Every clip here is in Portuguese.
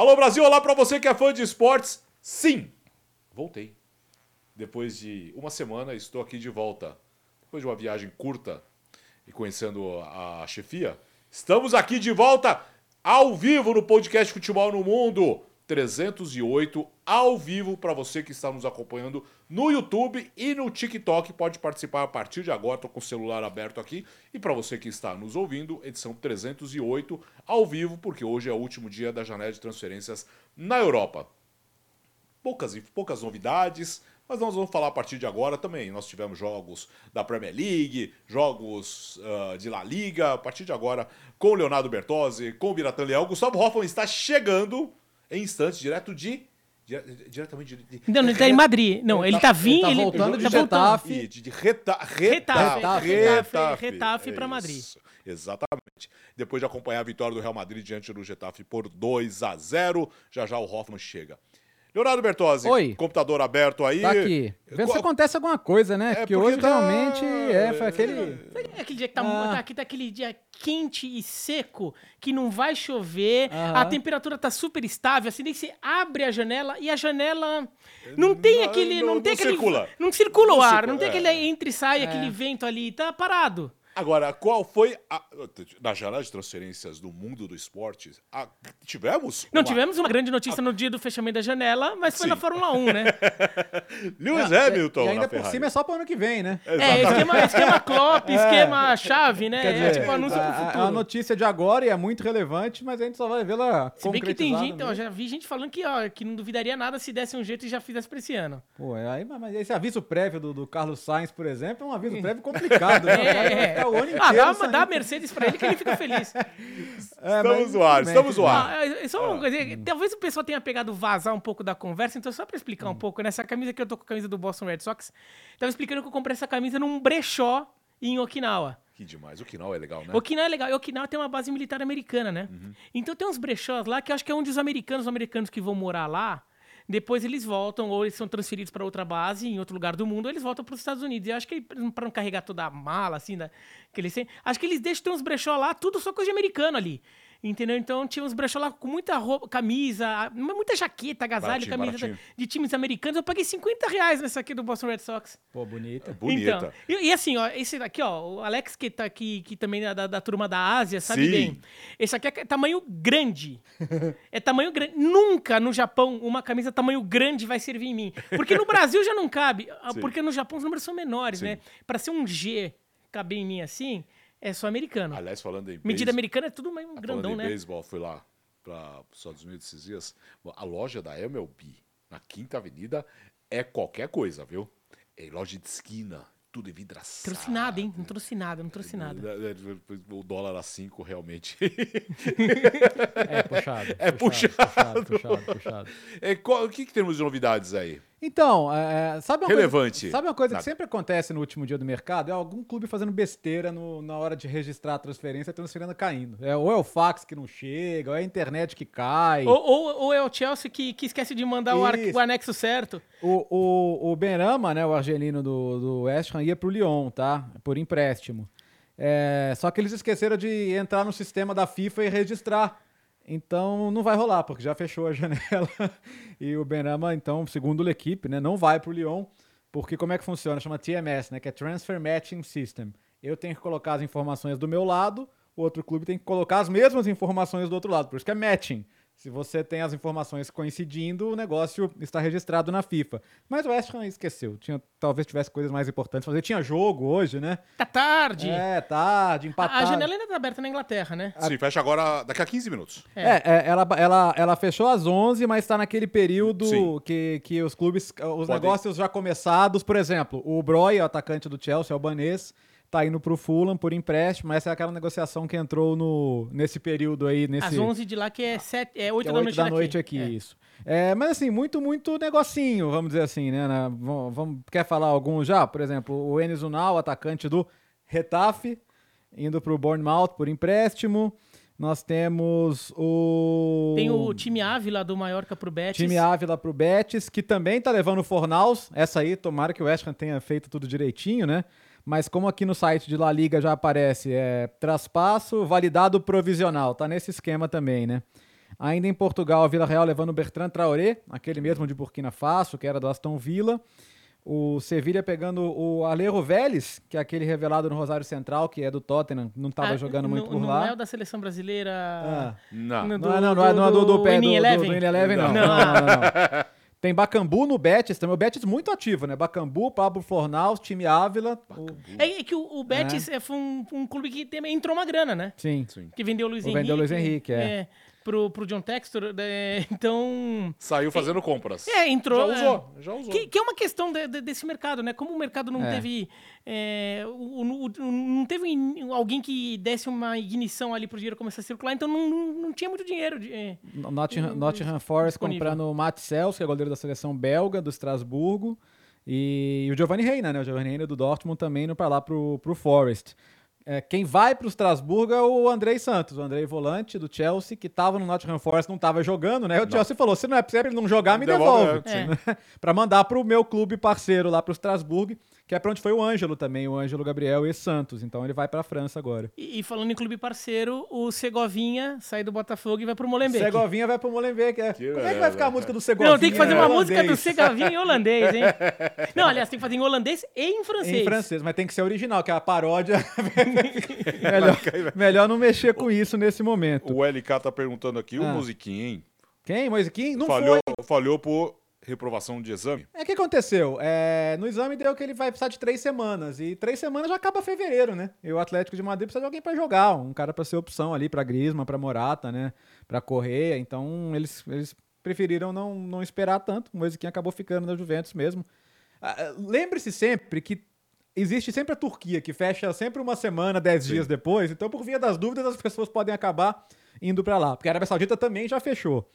Alô Brasil, olá para você que é fã de esportes. Sim, voltei. Depois de uma semana, estou aqui de volta. Depois de uma viagem curta e conhecendo a chefia, estamos aqui de volta ao vivo no podcast Futebol no Mundo 308 ao vivo para você que está nos acompanhando no YouTube e no TikTok. Pode participar a partir de agora, estou com o celular aberto aqui. E para você que está nos ouvindo, edição 308 ao vivo, porque hoje é o último dia da janela de transferências na Europa. Poucas, poucas novidades, mas nós vamos falar a partir de agora também. Nós tivemos jogos da Premier League, jogos uh, de La Liga. A partir de agora, com o Leonardo Bertozzi, com o Biratan Leão. Gustavo Hoffman está chegando em instantes, direto de diretamente de, Não, ele está em Madrid. Não, ele está vindo. Ele tá voltando ele, de Retafe. De, de reta, Retafe. Retafe, Retafe para Madrid. Isso, exatamente. Depois de acompanhar a vitória do Real Madrid diante do Getafe por 2 a 0 já já o Hoffman chega. Leonardo Bertozzi, Oi. computador aberto aí. Tá aqui. Vendo se acontece alguma coisa, né? É porque, porque hoje tá- realmente é, foi aquele. É aquele dia que tá, Ah. tá aqui, tá aquele dia quente e seco, que não vai chover, Aham. a temperatura tá super estável, assim, daí você abre a janela e a janela não tem Não, aquele. Não, não- tem não aquele. circula. Não circula o Não ar, circula, não tem é. aquele entra e sai, aquele vento ali, tá parado. Agora, qual foi a. Na janela de transferências do mundo do esporte, a- tivemos? Não, uma- tivemos uma grande notícia no dia do fechamento da janela, mas foi Sim. na Fórmula 1, né? Lewis Ah, Hamilton. E ainda na por cima é só pro ano que vem, né? É, esquema, esquema Klopp, esquema chave, né? Quer é dizer, tipo anúncio pro a- a- é futuro. uma notícia de agora e é muito relevante, mas a gente só vai vê-la Se bem que tem gente, ó, mesmo. já vi gente falando que, ó, que não duvidaria nada se desse um jeito e já fizesse pra esse ano. Pô, é aí, mas esse aviso prévio do, do Carlos Sainz, por exemplo, é um aviso prévio complicado. Né? Vai É, ficar o ano ah, inteiro dá, saindo- dá a Mercedes pra ele que ele fica feliz. É, Estamos no ar, estamos no ar. Ah, é só uma coisa, talvez o pessoal tenha pegado vazar um pouco da conversa, então só pra explicar Hum. um pouco, nessa camisa que eu tô com a camisa do Boston Red Sox, tava explicando que eu comprei essa camisa num brechó em Okinawa. Que demais. O Kinal é legal, né? Okinawa é legal. E Okinawa tem uma base militar americana, né? Uhum. Então tem uns brechós lá que eu acho que é onde os americanos, os americanos que vão morar lá, depois eles voltam, ou eles são transferidos para outra base em outro lugar do mundo, ou eles voltam para os Estados Unidos. E acho que para não carregar toda a mala, assim, da, que eles têm, acho que eles deixam ter uns brechó lá, tudo só coisa de americano ali. Entendeu? Então tinha uns brechó lá com muita roupa, camisa, muita jaqueta, agasalho, Baratinho, camisa baratinho. de times americanos. Eu paguei 50 reais nessa aqui do Boston Red Sox. Pô, bonita. Bonita. Então, e, e assim, ó, esse daqui, ó, o Alex que tá aqui, que também é da, da turma da Ásia, sabe Sim. bem. Esse aqui é tamanho grande. é tamanho grande. Nunca no Japão uma camisa tamanho grande vai servir em mim. Porque no Brasil já não cabe. ah, Sim. Porque no Japão os números são menores, Sim. né? Pra ser um G caber em mim assim, é só americano. Aliás, falando em Medida beis- americana é tudo meio falando grandão, em né? beisebol, fui lá para os Estados Unidos esses dias. A loja da MLB, na Quinta Avenida, é qualquer coisa, viu? É loja de esquina, tudo em vidraçado. Trouxe nada, hein? Não trouxe nada, não trouxe nada. O dólar a 5 realmente. É puxado. É Puxado, puxado, puxado. É, qual- o que, que temos de novidades aí? Então, é, sabe uma Relevante. Coisa, sabe uma coisa Nada. que sempre acontece no último dia do mercado? É algum clube fazendo besteira no- na hora de registrar a transferência, a transferência caindo. É, ou é o fax que não chega, ou é a internet que cai. Ou, ou, ou é o Chelsea que, que esquece de mandar o, ar- o anexo certo. O, o, o Benrama, né, o argelino do, do West Ham, ia pro Lyon, tá? Por empréstimo. É, só que eles esqueceram de entrar no sistema da FIFA e registrar. Então não vai rolar, porque já fechou a janela. E o Benrama, então, segundo a equipe, né, não vai pro Lyon, porque como é que funciona? Chama TMS, né, que é Transfer Matching System. Eu tenho que colocar as informações do meu lado, o outro clube tem que colocar as mesmas informações do outro lado. Por isso que é matching. Se você tem as informações coincidindo, o negócio está registrado na FIFA. Mas o West Ham esqueceu. Tinha, talvez tivesse coisas mais importantes fazer. Tinha jogo hoje, né? Tá tarde. É, tarde, A, empatado. a janela ainda tá aberta na Inglaterra, né? Sim, fecha agora daqui a 15 minutos. É, é, ela, ela, ela fechou às 11, mas está naquele período Sim. que, que os clubes, os Podem- negócios já começados. Por exemplo, o Broy, o atacante do Chelsea, albanês, tá indo pro Fulham por empréstimo. Essa é aquela negociação que entrou no, nesse período aí, nesse... Às 11 de lá, que é, 7, é 8 que é da oito noite da noite aqui, É. isso. É, mas assim, muito, muito negocinho, vamos dizer assim, né? na- vamos, vamos- quer falar algum já? Por exemplo, o Enes Unal, atacante do Retafe, indo pro Bournemouth por empréstimo. Nós temos o... Tem o time Ávila do Mallorca pro Betis. Time Ávila pro Betis, que também tá levando o Fornaus. Essa aí, tomara que o West Ham tenha feito tudo direitinho, né? Mas como aqui no site de La Liga já aparece, é traspasso validado provisional, tá nesse esquema também, né? Ainda em Portugal, a Vila Real levando o Bertrand Traoré, aquele mesmo de Burkina Faso, que era do Aston Villa. O Sevilha pegando o Alejo Vélez, que é aquele revelado no Rosário Central, que é do Tottenham, não estava Ah, jogando muito não, por não lá. é o da seleção brasileira. Ah. Não. Não, é, não, não é, não é do, do pé do, do, do não. Não. Não, não, não, não. Tem Bacambu no Betis também. O Betis muito ativo, né? Bacambu, Pablo Fornal, time Ávila. o- É que o, o Betis é. foi um, um clube que entrou uma grana, né? Sim. Sim. Que vendeu o Luiz O Henrique. vendeu o Luiz Henrique, é. Pro, pro John Textor. é, então. Saiu fazendo compras. É, entrou. Já usou, já usou. Que, que é uma questão de- de- desse mercado, né? Como o mercado não É. teve. é, o- o- o- não teve alguém que desse uma ignição ali pro dinheiro começar a circular, então não, não, não tinha muito dinheiro. de- é. Nottingham, Nottingham Forest disponível. comprando o Matt Sels, que é goleiro da seleção belga, do Estrasburgo. E, o Giovanni Reina, né? O Giovanni Reina do Dortmund também indo para lá pro, pro Forest. É, quem vai pro Estrasburgo é o Andrei Santos, o Andrei Volante do Chelsea, que tava no Nottingham Forest, não tava jogando, né? O Chelsea falou: se não é pra ele não jogar, me Devolve, devolve. é, para mandar pro meu clube parceiro lá pro Strasbourg, que é pra onde foi o Ângelo também, o Ângelo Gabriel e Santos. Então ele vai pra França agora. E, e falando em clube parceiro, o Segovinha sai do Botafogo e vai pro Molenbeek. Segovinha vai pro Molenbeek. É. Que Como é que vai ficar a música do Segovinha? Não, tem que fazer uma música do? Segovinha em holandês, hein? Não, aliás, tem que fazer em holandês e em francês. Em francês, mas tem que ser original, que é a paródia. melhor, melhor não mexer com isso nesse momento. O LK tá perguntando aqui, o Ah. musiquinho, hein? Quem? Moisiquim? Não falhou, foi. falhou por reprovação de exame. É o que aconteceu? É, no exame deu que ele vai precisar de três semanas. E três semanas já acaba fevereiro, né? E o Atlético de Madrid precisa de alguém pra jogar. Um cara pra ser opção ali pra Grisma, pra Morata, né? Pra Correia. Então eles, eles preferiram não, não esperar tanto. O Moisiquim acabou ficando na Juventus mesmo. Ah, Lembre-se sempre que existe sempre a Turquia, que fecha sempre uma semana, dez Sim. dias depois. Então, por via das dúvidas, as pessoas podem acabar indo pra lá. Porque a Arábia Saudita também já fechou.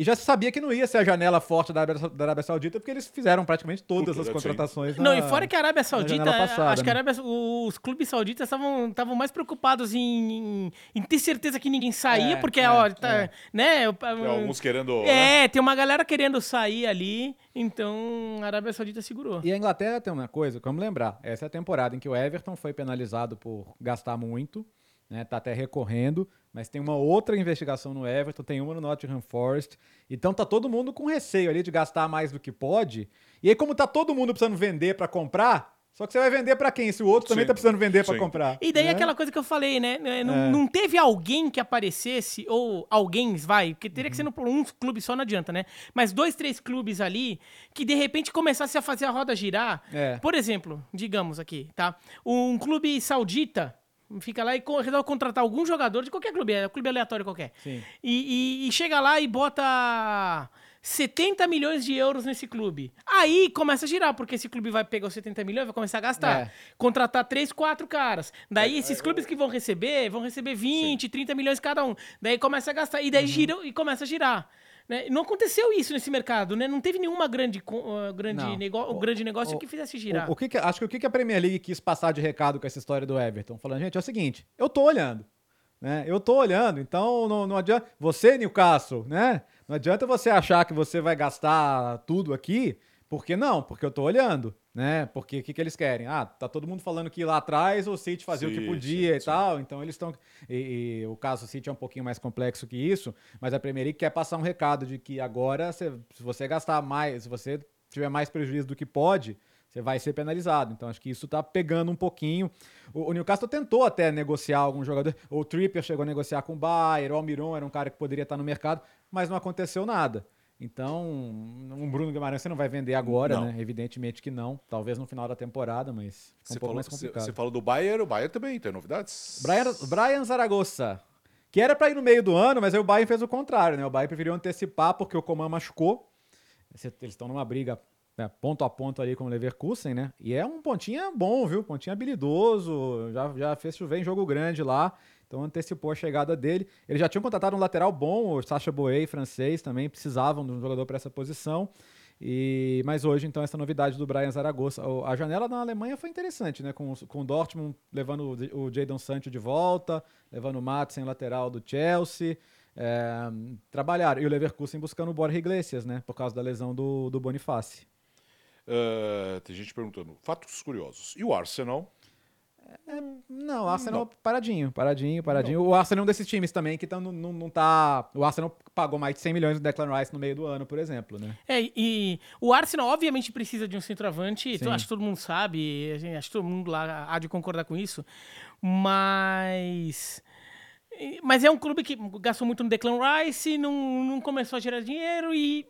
E já se sabia que não ia ser a janela forte da Arábia, da Arábia Saudita, porque eles fizeram praticamente todas as contratações. Não, na- e fora que a Arábia Saudita, passada, acho que a né? Arábia, os clubes sauditas estavam estavam mais preocupados em, em, ter certeza que ninguém saía, É, porque, é, ó, tá, é. né? Tem alguns querendo. né? É, tem uma galera querendo sair ali, então a Arábia Saudita segurou. E a Inglaterra tem uma coisa, vamos lembrar, essa é a temporada em que o Everton foi penalizado por gastar muito, né? Tá até recorrendo, mas tem uma outra investigação no Everton, tem uma no Nottingham Forest. Então tá todo mundo com receio ali de gastar mais do que pode. E aí como tá todo mundo precisando vender pra comprar, só que você vai vender pra quem? Se o outro também Sim, tá precisando vender pra sim. comprar. E daí né? aquela coisa que eu falei, né? né, Não, É. não teve alguém que aparecesse, ou alguém, vai, porque teria que ser no, um clube só, não adianta, né? Mas dois, três clubes ali que de repente começasse a fazer a roda girar. É. Por exemplo, digamos aqui, tá? Um clube saudita fica lá e resolve contratar algum jogador de qualquer clube, é um clube aleatório qualquer. Sim. E, e- e chega lá e bota 70 milhões de euros nesse clube. Aí começa a girar, porque esse clube vai pegar os 70 milhões e vai começar a gastar. É. Contratar três, quatro caras. Daí esses clubes que vão receber, vão receber 20, 30 milhões cada um. Daí começa a gastar. E daí gira e começa a girar. Né? Não aconteceu isso nesse mercado, né? Não teve nenhuma grande, uh, grande, Não. nego O- grande negócio o- que fizesse girar. O, o que que- acho que o que que a Premier League quis passar de recado com essa história do Everton? Falando, gente, é o seguinte, eu tô olhando. Né? Eu tô olhando, então não, não adianta. Você, Newcastle, né? Não adianta você achar que você vai gastar tudo aqui, porque não, porque eu tô olhando, né? Porque o que, que eles querem? Ah, tá todo mundo falando que lá atrás o City fazia o que Sim, podia sim, e sim. tal, então eles estão. E, e o caso do City é um pouquinho mais complexo que isso, mas a Premier League quer passar um recado de que agora, se, se você gastar mais, se você tiver mais prejuízo do que pode, você vai ser penalizado. Então acho que isso tá pegando um pouquinho. O, o Newcastle tentou até negociar algum jogador. O Trippier chegou a negociar com o Bayern, o Almiron era um cara que poderia estar no mercado, mas não aconteceu nada. Então, um Bruno Guimarães você não vai vender agora, Não. né? Evidentemente que não. Talvez no final da temporada, mas é um pouco falou, mais complicado. você falou do Bayern, o Bayern também tem novidades? Brian, Brian Zaragoza, que era para ir no meio do ano, mas aí o Bayern fez o contrário, né? O Bayern preferiu antecipar porque o Coman machucou. Eles estão numa briga né, ponto a ponto ali com o Leverkusen, né? E é um pontinha bom, viu? Pontinha habilidoso, já, já fez chover em jogo grande lá, então antecipou a chegada dele. Eles já tinham contratado um lateral bom, o Sacha Boey, francês, também precisavam de um jogador para essa posição. E, mas hoje, então, essa novidade do Brian Zaragoza. A janela na Alemanha foi interessante, né? Com, com o Dortmund levando o, o Jadon Sancho de volta, levando o Madsen, lateral do Chelsea. É, trabalharam. E o Leverkusen buscando o Borja Iglesias, né? Por causa da lesão do, do Boniface. Ah, tem gente perguntando. Fatos curiosos. E o Arsenal? Não, o Arsenal paradinho, paradinho, paradinho. O Arsenal é um desses times também que tão, não, não, não tá. O Arsenal pagou mais de 100 milhões no Declan Rice no meio do ano, por exemplo, né? É, e o Arsenal obviamente precisa de um centroavante, Sim. acho que todo mundo sabe, acho que todo mundo lá há de concordar com isso, mas... Mas é um clube que gastou muito no Declan Rice, não, não começou a gerar dinheiro e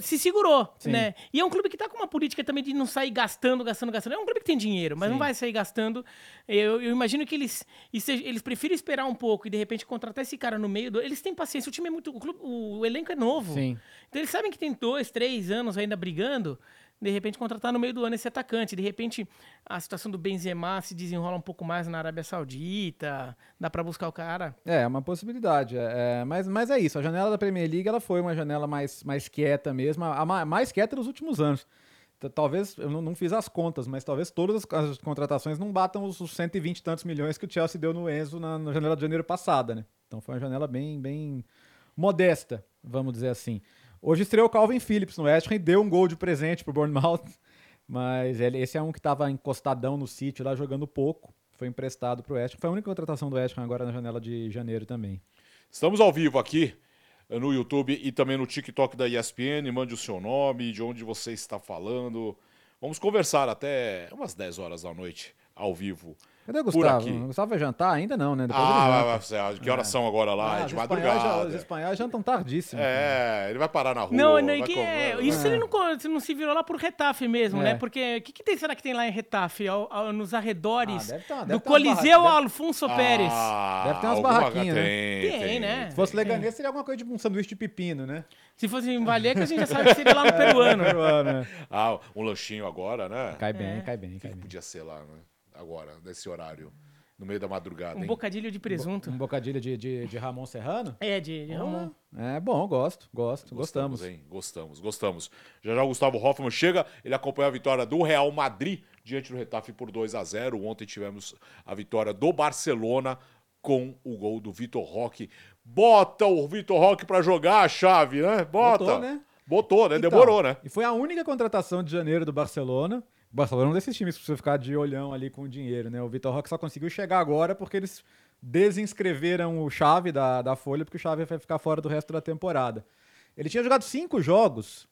se segurou, Sim. né? E é um clube que tá com uma política também de não sair gastando, gastando, gastando. É um clube que tem dinheiro, mas não Sim. vai sair gastando. Eu, eu imagino que eles, eles preferem esperar um pouco e de repente contratar esse cara no meio do. Eles têm paciência, o time é muito. O, clube- o elenco é novo. Sim. Então eles sabem que tem dois, três anos ainda brigando. De repente contratar no meio do ano esse atacante. De repente a situação do Benzema se desenrola um pouco mais na Arábia Saudita. Dá pra buscar o cara. É, é uma possibilidade. é, é, mas, mas é isso. A janela da Premier League ela foi uma janela mais, mais quieta mesmo, a ma- mais quieta nos últimos anos. Talvez, eu não, fiz as contas, mas talvez todas as, as contratações não batam os, os 120 e tantos milhões que o Chelsea deu no Enzo na, na janela de janeiro passada, né? Então foi uma janela bem, bem modesta, vamos dizer assim. Hoje estreou o Calvin Phillips no West Ham e deu um gol de presente pro Bournemouth, mas ele, esse é um que estava encostadão no City lá jogando pouco. Foi emprestado pro West Ham. Foi a única contratação do West Ham agora na janela de janeiro também. Estamos ao vivo aqui no YouTube e também no TikTok da ESPN. Mande o seu nome, de onde você está falando. Vamos conversar até umas 10 horas da noite, ao vivo. Cadê o Gustavo? O Gustavo vai jantar ainda não, né? Depois Ah, janta. que horas são agora lá? Ah, é de espanhóis madrugada. Os espanhóis jantam tardíssimo. É, ele vai parar na rua. Não, não, que é, isso ele não, não se virou lá por Retafe mesmo, É. né? Porque o que, que tem, será que tem lá em Retafe, ao- ao- nos arredores Ah, uma- do Coliseu barra- deve- Alfonso Pérez? Ah, Deve ter umas barraquinhas, né? tem, Tem, né? Se fosse Leganês, seria alguma coisa tipo um sanduíche de pepino, né? Se fosse em Vallecas, a gente já sabe que seria lá no peruano. Peruano, né? Ah, um lanchinho agora, né? Cai bem, É. cai bem, cai que bem. podia ser lá, né? Agora, nesse horário. No meio da madrugada, Um hein? bocadilho de presunto. Um bocadilho de, de, de Ramon Serrano? É, de, de Ramon. É bom, gosto, gosto, gostamos. hein? Gostamos, gostamos. Já já o Gustavo Hoffmann chega, ele acompanha a vitória do Real Madrid diante do Retafe por 2 a 0 Ontem tivemos a vitória do Barcelona com o gol do Vitor Roque. Bota o Vitor Roque pra jogar a chave, né? Bota. Botou, né? Botou, né? Então, Demorou, né? E foi a única contratação de janeiro do Barcelona. O Barcelona é um desses times que precisa ficar de olhão ali com o dinheiro, né? O Vitor Roque só conseguiu chegar agora porque eles desinscreveram o Chave da, da Folha, porque o Chave vai ficar fora do resto da temporada. Ele tinha jogado cinco jogos,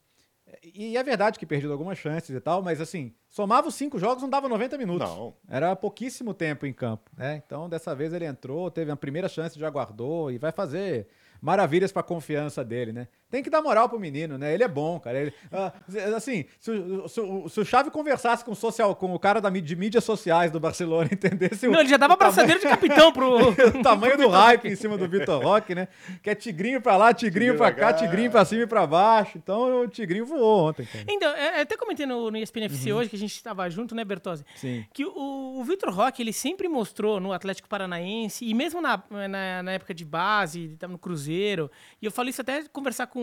e é verdade que perdido algumas chances e tal, mas assim, somava os cinco jogos, não dava 90 minutos. Não. Era pouquíssimo tempo em campo, né? Então, dessa vez ele entrou, teve a primeira chance, já guardou e vai fazer maravilhas pra confiança dele, né? Tem que dar moral pro menino, né? Ele é bom, cara. Ele, ah, assim, se, o- se se o Xavi conversasse com, o social, com o cara da, de mídias sociais do Barcelona, entendesse o, Não, ele já dava braçadeira de capitão pro. o tamanho do hype em cima do Vitor Roque, né? Que é tigrinho pra lá, tigrinho pra cá, tigrinho pra cima e pra baixo. Então o tigrinho voou ontem, cara. Então, é, eu até comentei no, no ESPN FC hoje, que a gente estava junto, né, Bertozzi? Sim. Que o, o Vitor Roque, ele sempre mostrou no Atlético Paranaense, e mesmo na, na, na época de base, ele tava no Cruzeiro, e eu falo isso até conversar com,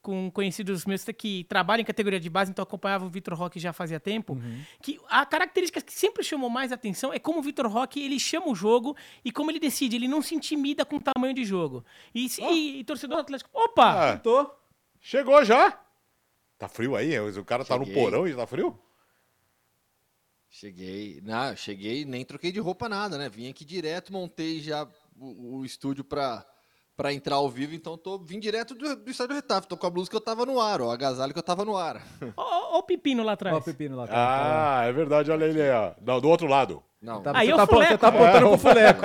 com conhecidos meus que trabalham em categoria de base, então acompanhava o Vitor Roque já fazia tempo, que a característica que sempre chamou mais atenção é como o Vitor Roque, ele chama o jogo e como ele decide, ele não se intimida com o tamanho de jogo. E, se- e- e torcedor do Atlético, opa! Ah, Tô. chegou já. Tá frio aí? O cara tá no porão e tá frio? Cheguei, não, cheguei, nem troquei de roupa nada, né? Vim aqui direto, montei já o, o estúdio pra, pra entrar ao vivo, então tô vim direto do, do estádio Retafe, tô com a blusa que eu tava no ar, ó, o agasalho que eu tava no ar. Ó, ó o pepino lá atrás. Ó o pepino lá. cara. Ah, é verdade, olha ele aí, ó. Não, do outro lado. Não, Tá, Aí você, é o tá, você tá apontando pro fuleco.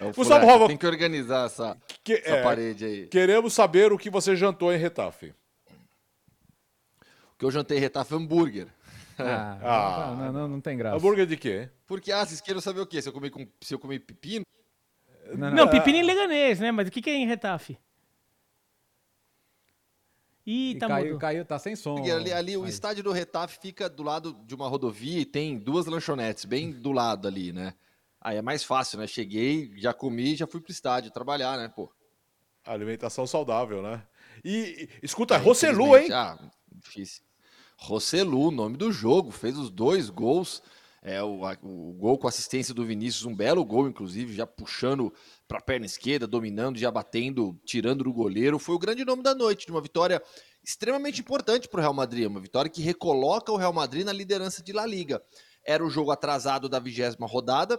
é o Gustavo Tem que organizar essa, Que- essa é, parede aí. Queremos saber o que você jantou em Retafe. Porque eu jantei Retafe hambúrguer. Ah, Ah. não, não, não tem graça. Hambúrguer de quê? Porque, ah, vocês queiram saber o quê? Se eu comi, com, se eu comi pepino? Não, Não, pepino em Leganês, né? Mas o que, que é em Retafe? Ih, E tá caiu, caiu, tá sem som. Porque ali, ali o Aí. estádio do Retafe fica do lado de uma rodovia e tem duas lanchonetes bem do lado ali, né? Aí é mais fácil, né? Cheguei, já comi, já fui pro estádio trabalhar, né, pô? Alimentação saudável, né? E, e- escuta, é É, Roselu, hein? Ah, difícil. Roselu, nome do jogo, fez os dois gols. É, o, o gol com assistência do Vinícius, um belo gol, inclusive, já puxando para a perna esquerda, dominando, já batendo, tirando do goleiro. Foi o grande nome da noite, de uma vitória extremamente importante para o Real Madrid, uma vitória que recoloca o Real Madrid na liderança de La Liga. Era o jogo atrasado da vigésima rodada,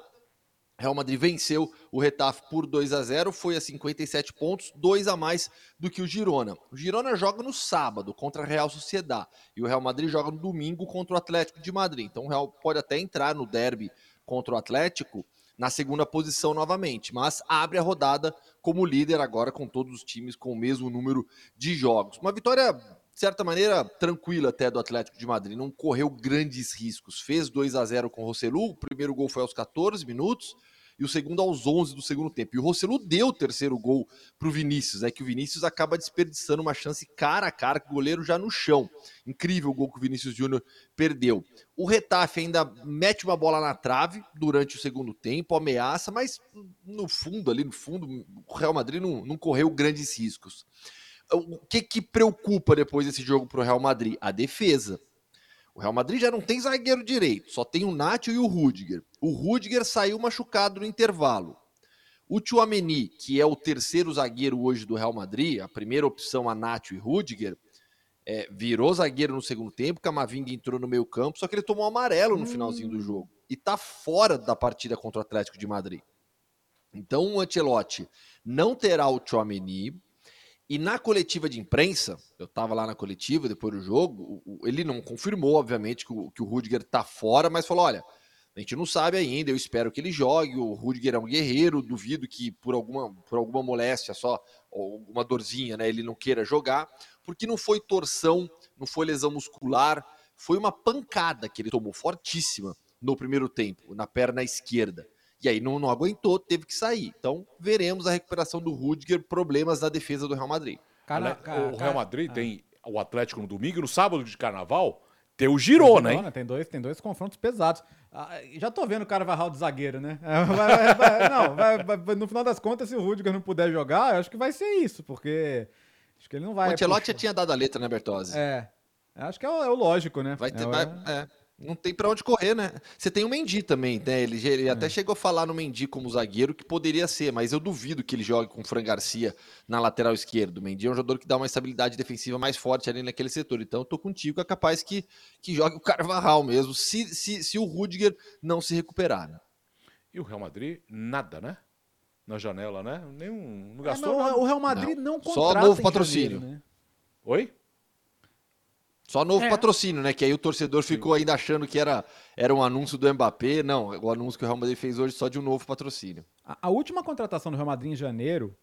Real Madrid venceu o Retafe por 2 a 0, foi a 57 pontos, dois a mais do que o Girona. O Girona joga no sábado contra a Real Sociedad e o Real Madrid joga no domingo contra o Atlético de Madrid. Então o Real pode até entrar no derby contra o Atlético na segunda posição novamente, mas abre a rodada como líder agora com todos os times com o mesmo número de jogos. Uma vitória de certa maneira, tranquila até do Atlético de Madrid. Não correu grandes riscos. Fez 2 a 0 com o Rossellu. O primeiro gol foi aos 14 minutos e o segundo aos 11 do segundo tempo. E o Rossellu deu o terceiro gol para o Vinícius, é que o Vinícius acaba desperdiçando uma chance cara a cara com o goleiro já no chão. Incrível o gol que o Vinícius Júnior perdeu. O Retafe ainda mete uma bola na trave durante o segundo tempo, ameaça, mas no fundo, ali no fundo, o Real Madrid não, não correu grandes riscos. O que, que preocupa depois desse jogo para o Real Madrid? A defesa. O Real Madrid já não tem zagueiro direito, só tem o Nacho e o Rudiger. O Rudiger saiu machucado no intervalo. O Chouameni, que é o terceiro zagueiro hoje do Real Madrid, a primeira opção a Nacho e Rudiger, é, virou zagueiro no segundo tempo, Camavinga entrou no meio campo, só que ele tomou amarelo no finalzinho do jogo e tá fora da partida contra o Atlético de Madrid. Então o Ancelotti não terá o Chouameni, e na coletiva de imprensa, eu estava lá na coletiva depois do jogo, ele não confirmou, obviamente, que o, que o Rudiger está fora, mas falou: olha, a gente não sabe ainda, eu espero que ele jogue. O Rudiger é um guerreiro, duvido que por alguma, por alguma moléstia só, ou alguma dorzinha, né, ele não queira jogar, porque não foi torção, não foi lesão muscular, foi uma pancada que ele tomou fortíssima no primeiro tempo, na perna esquerda. E aí não, não aguentou, teve que sair. Então veremos a recuperação do Rudiger, problemas na defesa do Real Madrid. Cara, cara, o Real Madrid tem o Atlético no domingo, no sábado de carnaval, tem o Girona, hein? Tem dois, tem dois confrontos pesados. Ah, já tô vendo o cara varrar o de zagueiro, né? Vai, vai, não, vai, no final das contas, se o Rudiger não puder jogar, eu acho que vai ser isso, porque acho que ele não vai. O Ancelotti já tinha dado a letra, né, Bertozzi? É. Acho que é o, é o lógico, né? Vai ter, é, vai, é. Não tem para onde correr, né? Você tem o Mendy também, né? Ele, ele é. até chegou a falar no Mendy como zagueiro que poderia ser, mas eu duvido que ele jogue com o Fran Garcia na lateral esquerda. O Mendy é um jogador que dá uma estabilidade defensiva mais forte ali naquele setor. Então eu tô contigo, é capaz que, que jogue o Carvajal mesmo, se, se, se o Rudiger não se recuperar, né? E o Real Madrid, nada, né? Na janela, né? Nenhum, não é, gastou. É, não, o Real Madrid não, não contrata Só novo patrocínio. Janeiro, né? Oi? Só novo é. patrocínio, né? Que aí o torcedor ficou ainda achando que era, era um anúncio do Mbappé. Não, o anúncio que o Real Madrid fez hoje só de um novo patrocínio. A, a última contratação do Real Madrid em janeiro,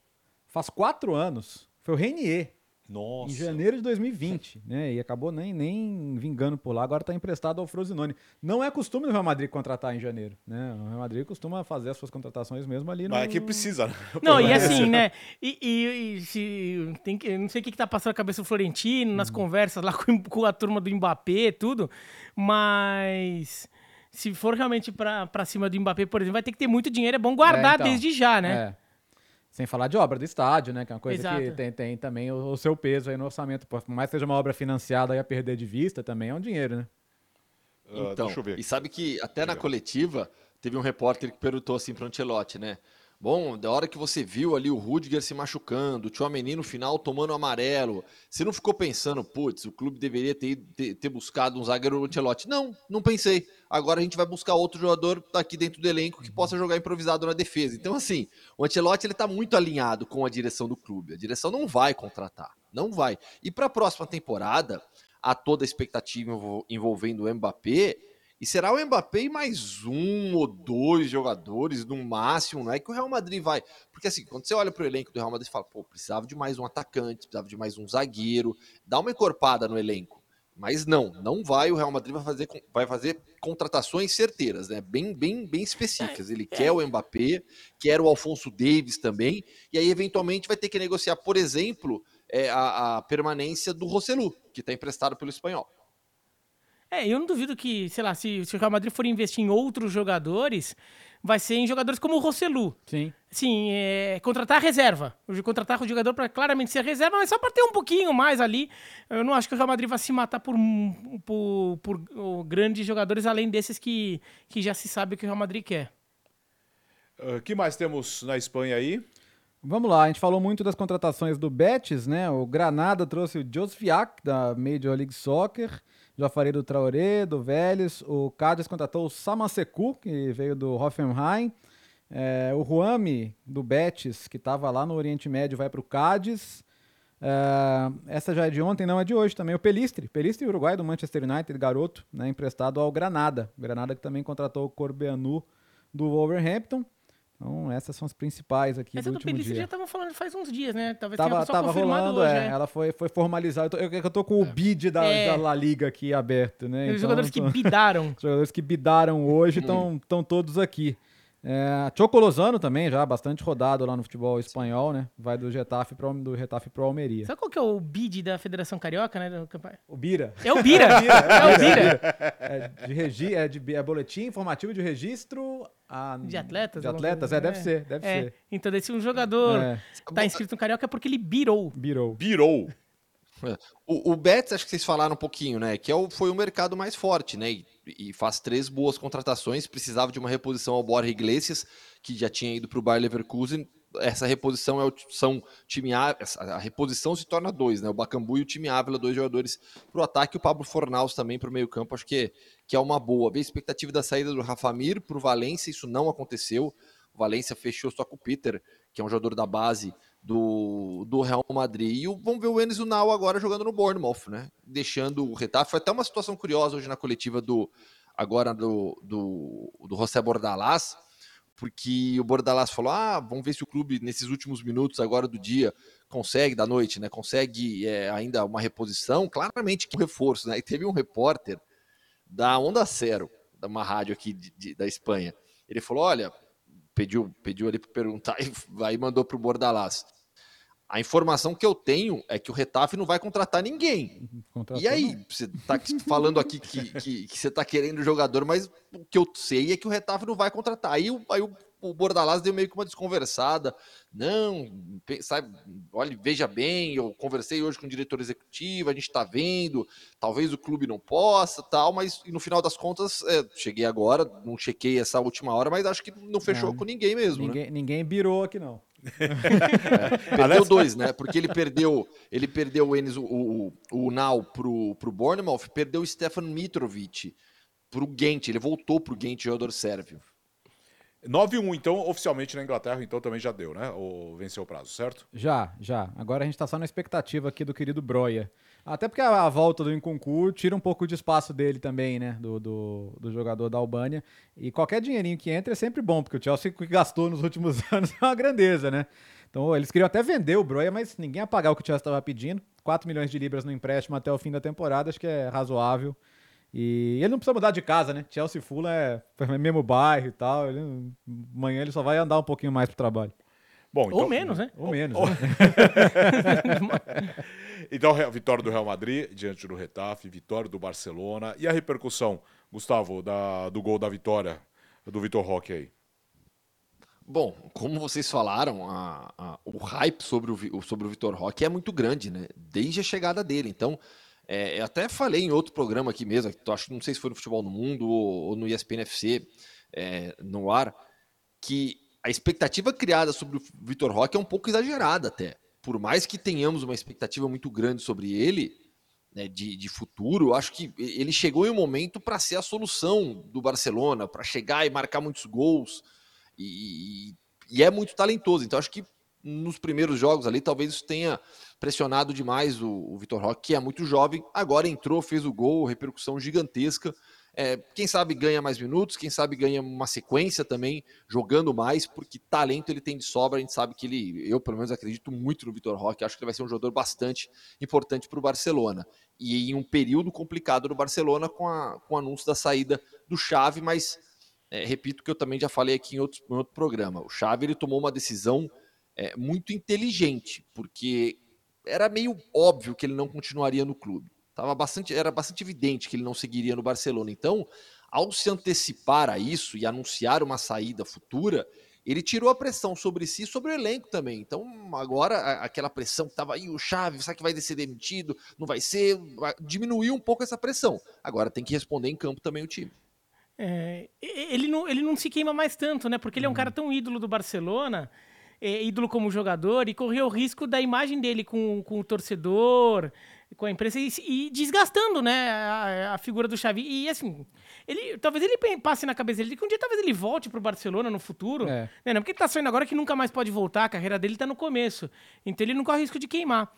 faz quatro anos, foi o Renier. Nossa. Em janeiro de 2020, né? E acabou nem, nem vingando por lá, agora está emprestado ao Frosinone. Não é costume do Real Madrid contratar em janeiro, né? O Real Madrid costuma fazer as suas contratações mesmo ali no. Mas é que precisa, né? Não, e assim, né? E, e, e se, tem que, não sei o que, que tá passando na cabeça do Florentino, nas uhum. conversas lá com, com a turma do Mbappé, tudo, mas se for realmente para cima do Mbappé, por exemplo, vai ter que ter muito dinheiro, é bom guardar é, então, desde já, né? É. Sem falar de obra do estádio, né? Que é uma coisa Exato. que tem, tem também o, o, seu peso aí no orçamento. Por mais que seja uma obra financiada e a perder de vista, também é um dinheiro, né? Uh, então, e sabe que até na coletiva teve um repórter que perguntou assim para o Ancelotti, né? Bom, da hora que você viu ali o Rudiger se machucando, o Tchouameni no final tomando amarelo, você não ficou pensando, putz, o clube deveria ter, ter, ter buscado um zagueiro Ancelotti? Não, não pensei. Agora a gente vai buscar outro jogador aqui dentro do elenco que possa jogar improvisado na defesa. Então, assim, o Ancelotti ele tá muito alinhado com a direção do clube. A direção não vai contratar, não vai. E para a próxima temporada, há toda a expectativa envolvendo o Mbappé, e será o Mbappé e mais um ou dois jogadores no máximo, não é que o Real Madrid vai. Porque assim, quando você olha para o elenco do Real Madrid, você fala, pô, precisava de mais um atacante, precisava de mais um zagueiro, dá uma encorpada no elenco. Mas não, não vai. O Real Madrid vai fazer, vai fazer contratações certeiras, né? Bem, bem, bem específicas. Ele quer o Mbappé, quer o Alfonso Davis também, e aí eventualmente vai ter que negociar, por exemplo, é, a, a permanência do Rossellu, que está emprestado pelo espanhol. É, eu não duvido que, sei lá, se, se o Real Madrid for investir em outros jogadores, vai ser em jogadores como o Rossellu. Sim. Sim, é, contratar reserva. Contratar o jogador para claramente ser reserva, mas só para ter um pouquinho mais ali. Eu não acho que o Real Madrid vai se matar por, por, por, por grandes jogadores, além desses que, que já se sabe o que o Real Madrid quer. O uh, que mais temos na Espanha aí? Vamos lá, a gente falou muito das contratações do Betis, né? O Granada trouxe o Josfiak, da Major League Soccer. Já falei do Traoré, do Vélez. O Cádiz contratou o Samaseku, que veio do Hoffenheim. É, o Ruami, do Betis, que estava lá no Oriente Médio, vai para o Cádiz. É, essa já é de ontem, não é de hoje também. O Pelistri, Pelistri Uruguai do Manchester United, garoto, né, emprestado ao Granada. Granada que também contratou o Corbeanu do Wolverhampton. Então, essas são as principais aqui Essa do, do último dia. já estavam falando faz uns dias, né? Talvez tava, tenha só tava rolando, hoje, é. é. Ela foi, foi formalizada. Eu, tô, eu, eu tô com o bid da, É. da La Liga aqui aberto, né? Os Então, jogadores que tô- bidaram. os jogadores que bidaram hoje estão todos aqui. É, Choco Lozano também, já bastante rodado lá no futebol espanhol, né? Vai do Getafe pro, do Getafe pro Almeria. Sabe qual que é o bid da Federação Carioca, né? do campe- O Bira. É o Bira! é o Bira! É, de regi é, de, é boletim informativo de registro a- De atletas? De atletas, coisa? é, deve ser, deve É. ser. Então, se um jogador É, tá inscrito no Carioca é porque ele birou. birou. Virou. O, o Betis, acho que vocês falaram um pouquinho, né? Que é o, foi o mercado mais forte, né? E, e faz três boas contratações. Precisava de uma reposição ao Borja Iglesias, que já tinha ido para o Bayer Leverkusen. Essa reposição é o, são time essa- a reposição se torna dois, né? O Bacambu e o time Ávila, dois jogadores para o ataque, o Pablo Fornaus também para o meio campo. Acho que, que é uma boa. Havia expectativa da saída do Rafa Mir para o Valência, isso não aconteceu. O Valência fechou só com o Peter, que é um jogador da base do, do Real Madrid. E vamos ver o Enes Unal agora jogando no Bournemouth, né? Deixando o Retafe. Foi até uma situação curiosa hoje na coletiva do agora do, do, do José Bordalás, porque o Bordalás falou: ah, vamos ver se o clube, nesses últimos minutos agora do dia, consegue, da noite, né? Consegue é, ainda uma reposição. Claramente que um reforço, né? E teve um repórter da Onda Zero, da uma rádio aqui de- de- da Espanha. Ele falou: olha, pediu, pediu ali para perguntar e aí mandou para o Bordalás. A informação que eu tenho é que o Retafe não vai contratar ninguém. Contratou, E aí, não. você tá falando aqui que, que, que você tá querendo jogador, mas o que eu sei é que o Retafe não vai contratar. Aí, o- aí o, o Bordalás deu meio que uma desconversada. Não, sabe, olha, veja bem, eu conversei hoje com o diretor executivo, a gente tá vendo, talvez o clube não possa, tal, mas no final das contas, é, cheguei agora, não chequei essa última hora, mas acho que não fechou Não, com ninguém mesmo, né? Ninguém, ninguém birou aqui, não. Perdeu dois, né? Porque ele perdeu, ele perdeu o Enes, o, o, o Nau pro, pro Bournemouth, perdeu o Stefan Mitrovic pro Gent, ele voltou pro Gent, jogador sérvio. 9-1, então, oficialmente na Inglaterra, então também já deu, né? Ou venceu o prazo, certo? Já, já. Agora a gente tá só na expectativa aqui do querido Broia. Até porque a, volta do Nkunku tira um pouco de espaço dele também, né? Do, do, do jogador da Albânia. E qualquer dinheirinho que entra é sempre bom, porque o Chelsea que gastou nos últimos anos é uma grandeza, né? Então eles queriam até vender o Broia, mas ninguém ia pagar o que o Chelsea estava pedindo. 4 milhões de libras no empréstimo até o fim da temporada, acho que é razoável. E ele não precisa mudar de casa, né? Chelsea Fulham é mesmo bairro e tal. Ele, amanhã ele só vai andar um pouquinho mais pro trabalho. Bom, então, Ou menos, né? Ou menos. Ou- né? Então, vitória do Real Madrid diante do Retafe, vitória do Barcelona. E a repercussão, Gustavo, da, do gol da vitória do Vitor Roque aí? Bom, como vocês falaram, a- a- o hype sobre o- sobre o Vitor Roque é muito grande, né? Desde a chegada dele. Então, é, eu até falei em outro programa aqui mesmo, acho que não sei se foi no Futebol no Mundo ou, ou no ESPN FC, é, no ar, que a expectativa criada sobre o Vitor Roque é um pouco exagerada até. Por mais que tenhamos uma expectativa muito grande sobre ele, né, de, de futuro, acho que ele chegou em um momento para ser a solução do Barcelona, para chegar e marcar muitos gols e, e é muito talentoso. Então, acho que nos primeiros jogos ali, talvez isso tenha pressionado demais o, o Vitor Roque, que é muito jovem. Agora entrou, fez o gol, repercussão gigantesca. É, quem sabe ganha mais minutos, quem sabe ganha uma sequência também, jogando mais, porque talento ele tem de sobra. A gente sabe que ele, eu pelo menos acredito muito no Vitor Roque, acho que ele vai ser um jogador bastante importante para o Barcelona. E em um período complicado do Barcelona com, a, com o anúncio da saída do Xavi, mas é, repito que eu também já falei aqui em outro, em outro programa. O Xavi ele tomou uma decisão é, muito inteligente, porque era meio óbvio que ele não continuaria no clube. Tava bastante, era bastante evidente que ele não seguiria no Barcelona. Então, ao se antecipar a isso e anunciar uma saída futura, ele tirou a pressão sobre si e sobre o elenco também. Então, agora, aquela pressão que estava aí, o Chave, será que vai ser demitido? Não vai ser? Diminuiu um pouco essa pressão. Agora tem que responder em campo também o time. É, ele, não, ele não se queima mais tanto, né? Porque ele é um uhum. cara tão ídolo do Barcelona, é, ídolo como jogador, e correu o risco da imagem dele com, com o torcedor, com a imprensa e, e desgastando, né, a, a, figura do Xavi. E assim, ele talvez ele passe na cabeça dele que um dia talvez ele volte pro Barcelona no futuro. É. Né, não, porque ele tá saindo agora que nunca mais pode voltar, a carreira dele tá no começo. Então ele não corre risco de queimar.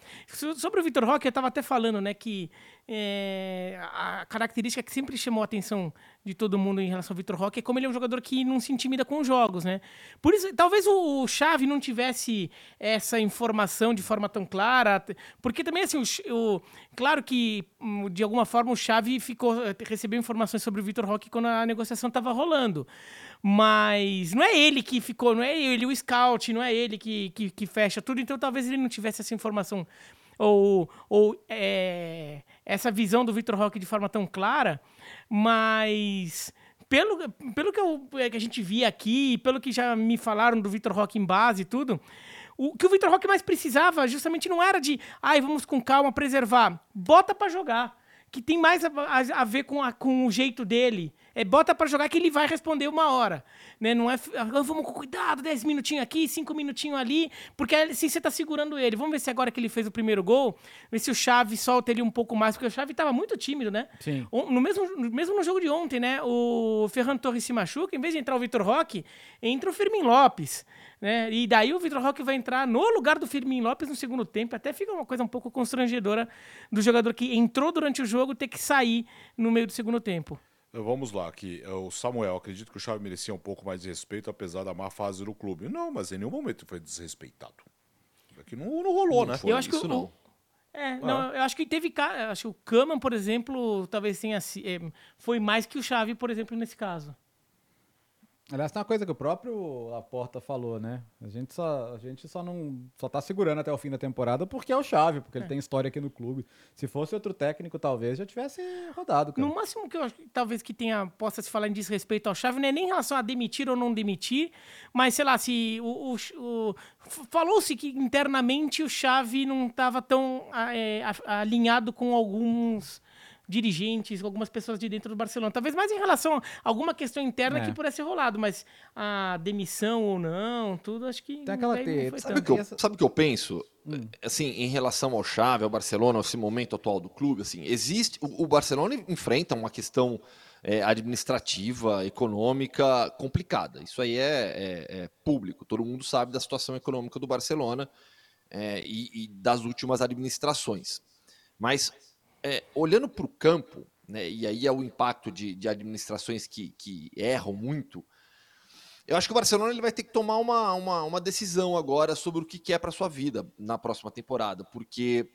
Sobre o Vitor Roque, eu tava até falando, né, que é, a característica que sempre chamou a atenção de todo mundo em relação ao Vitor Roque é como ele é um jogador que não se intimida com os jogos, né? Por isso, talvez o Xavi não tivesse essa informação de forma tão clara, porque também assim, o, o claro que hum, de alguma forma o Xavi ficou recebeu informações sobre o Vitor Roque quando a negociação estava rolando. Mas não é ele que ficou, não é ele o scout, não é ele que, que, que fecha tudo, então talvez ele não tivesse essa informação ou, ou é, essa visão do Vitor Roque de forma tão clara, mas pelo, pelo que, eu, é, que a gente via aqui, pelo que já me falaram do Vitor Roque em base e tudo, o que o Vitor Roque mais precisava justamente não era de, ai, vamos com calma preservar, bota para jogar que tem mais a, a, a ver com, a, com o jeito dele. É, bota para jogar que ele vai responder uma hora. Né? Não é. Ah, vamos com cuidado, 10 minutinhos aqui, 5 minutinhos ali, porque assim você tá segurando ele. Vamos ver se agora que ele fez o primeiro gol, ver se o Chave solta ele um pouco mais, porque o Chave tava muito tímido, né? Sim. No mesmo, mesmo no jogo de ontem, né? O Ferran Torres se machuca, em vez de entrar o Vitor Roque, entra o Firmin Lopes. Né? E daí o Vitor Roque vai entrar no lugar do Firmin Lopes no segundo tempo. Até fica uma coisa um pouco constrangedora do jogador que entrou durante o jogo ter que sair no meio do segundo tempo. Vamos lá, aqui. É o Samuel, acredito que o Chave merecia um pouco mais de respeito, apesar da má fase do clube. Não, mas em nenhum momento foi desrespeitado. Aqui não, não rolou, não né? Foi eu acho isso que o, não. É, ah. não, eu acho que teve. Acho que o Kaman, por exemplo, talvez tenha. É, foi mais que o Chave, por exemplo, nesse caso. Aliás, tem uma coisa que o próprio Laporta falou, né? A gente só, a gente só não só tá segurando até o fim da temporada porque é o Chave, porque é. ele tem história aqui no clube. Se fosse outro técnico, talvez já tivesse rodado, cara. No máximo que eu acho talvez que tenha possa se falar em desrespeito ao Chave, não é nem em relação a demitir ou não demitir, mas sei lá, se o, o, o falou-se que internamente o Chave não estava tão é, alinhado com alguns dirigentes, algumas pessoas de dentro do Barcelona. Talvez mais em relação a alguma questão interna é. que pudesse ser rolado, mas a demissão ou não, tudo acho que. Tem aquela sabe, que eu, sabe o que eu penso? Hum. Assim, em relação ao Xavi, ao Barcelona, esse momento atual do clube, assim, existe. O, o Barcelona enfrenta uma questão é, administrativa, econômica complicada. Isso aí é, é, é, público. Todo mundo sabe da situação econômica do Barcelona é, e, e das últimas administrações. Mas é, olhando para o campo, né, e aí é o impacto de, de administrações que, que, erram muito, eu acho que o Barcelona ele vai ter que tomar uma, uma, uma decisão agora sobre o que quer para sua vida na próxima temporada, porque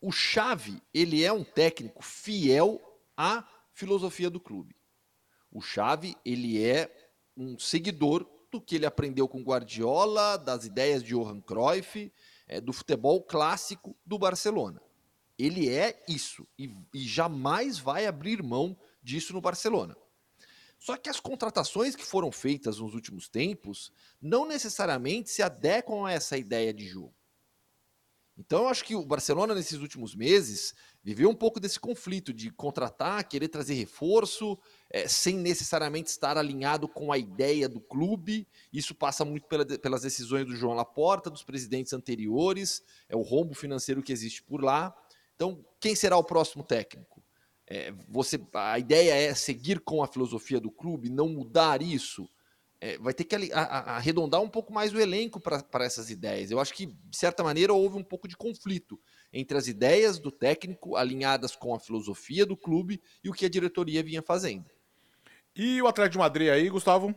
o Xavi ele é um técnico fiel à filosofia do clube. O Xavi ele é um seguidor do que ele aprendeu com Guardiola, das ideias de Johan Cruyff, é, do futebol clássico do Barcelona. Ele é isso e, e jamais vai abrir mão disso no Barcelona. Só que as contratações que foram feitas nos últimos tempos não necessariamente se adequam a essa ideia de jogo. Então eu acho que o Barcelona nesses últimos meses viveu um pouco desse conflito de contratar, querer trazer reforço, é, sem necessariamente estar alinhado com a ideia do clube. Isso passa muito pela, pelas decisões do João Laporta, dos presidentes anteriores, é o rombo financeiro que existe por lá. Então, quem será o próximo técnico? É, você, a ideia é seguir com a filosofia do clube, não mudar isso. É, vai ter que a, a, arredondar um pouco mais o elenco para essas ideias. Eu acho que, de certa maneira, houve um pouco de conflito entre as ideias do técnico alinhadas com a filosofia do clube e o que a diretoria vinha fazendo. E o Atlético de Madrid aí, Gustavo?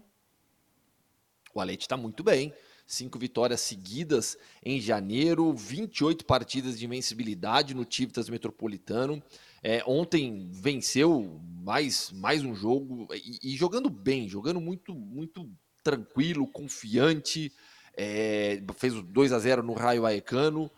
O Alete está muito bem cinco vitórias seguidas em janeiro, 28 partidas de invencibilidade no Tivitas Metropolitano. É, ontem venceu mais, mais um jogo e, e, jogando bem, jogando muito, muito tranquilo, confiante. É, fez o 2 a 0 no Raio Aecano.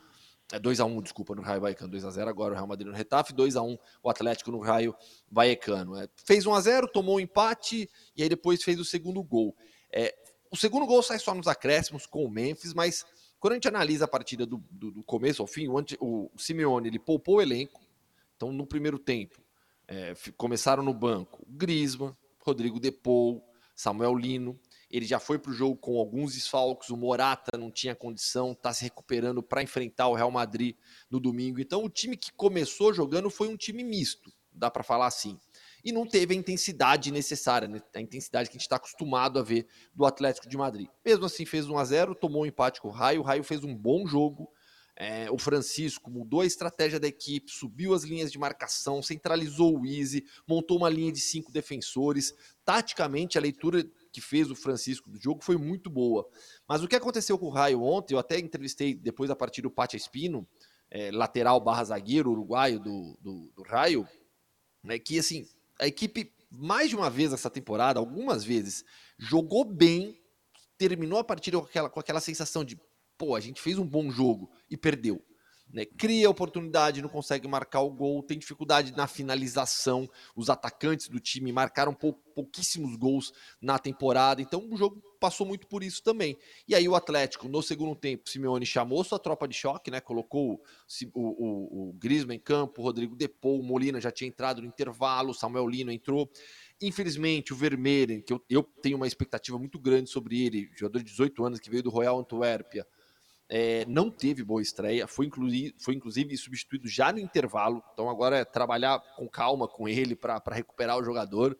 É 2x1, desculpa, no Raio Vallecano. 2x0 agora o Real Madrid no Retafe, 2x1 o Atlético no Raio Vallecano. É, fez 1x0, tomou um empate e aí depois fez o segundo gol. É, o segundo gol sai só nos acréscimos com o Memphis, mas quando a gente analisa a partida do, do, do começo ao fim, o, o, Simeone ele poupou o elenco. Então, no primeiro tempo, é, começaram no banco Griezmann, Rodrigo Depou, Samuel Lino. Ele já foi para o jogo com alguns desfalques. O Morata não tinha condição, está se recuperando para enfrentar o Real Madrid no domingo. Então, o time que começou jogando foi um time misto, dá para falar assim e não teve a intensidade necessária, né? a intensidade que a gente está acostumado a ver do Atlético de Madrid. Mesmo assim, fez 1 a 0 tomou um empate com o Raio, o Raio fez um bom jogo. É, o Francisco mudou a estratégia da equipe, subiu as linhas de marcação, centralizou o Easy, montou uma linha de cinco defensores. Taticamente, a leitura que fez o Francisco do jogo foi muito boa. Mas o que aconteceu com o Raio ontem, eu até entrevistei depois da partida o Pátia Espino, é, lateral barra zagueiro uruguaio do, do, do Raio, né, que assim, a equipe, mais de uma vez essa temporada, algumas vezes, jogou bem, terminou a partida com aquela, com aquela sensação de, pô, a gente fez um bom jogo e perdeu. Né? Cria oportunidade, não consegue marcar o gol, tem dificuldade na finalização. Os atacantes do time marcaram pou, pouquíssimos gols na temporada, então o jogo passou muito por isso também. E aí o Atlético, no segundo tempo, Simeone chamou sua tropa de choque, né? Colocou o, o, o Griezmann em campo, o Rodrigo Depou, o Molina já tinha entrado no intervalo, o Samuel Lino entrou. Infelizmente, o Vermeeren, que eu, eu tenho uma expectativa muito grande sobre ele, jogador de 18 anos que veio do Royal Antuérpia, é, não teve boa estreia, foi, inclusive, foi inclusive substituído já no intervalo. Então agora é trabalhar com calma com ele para recuperar o jogador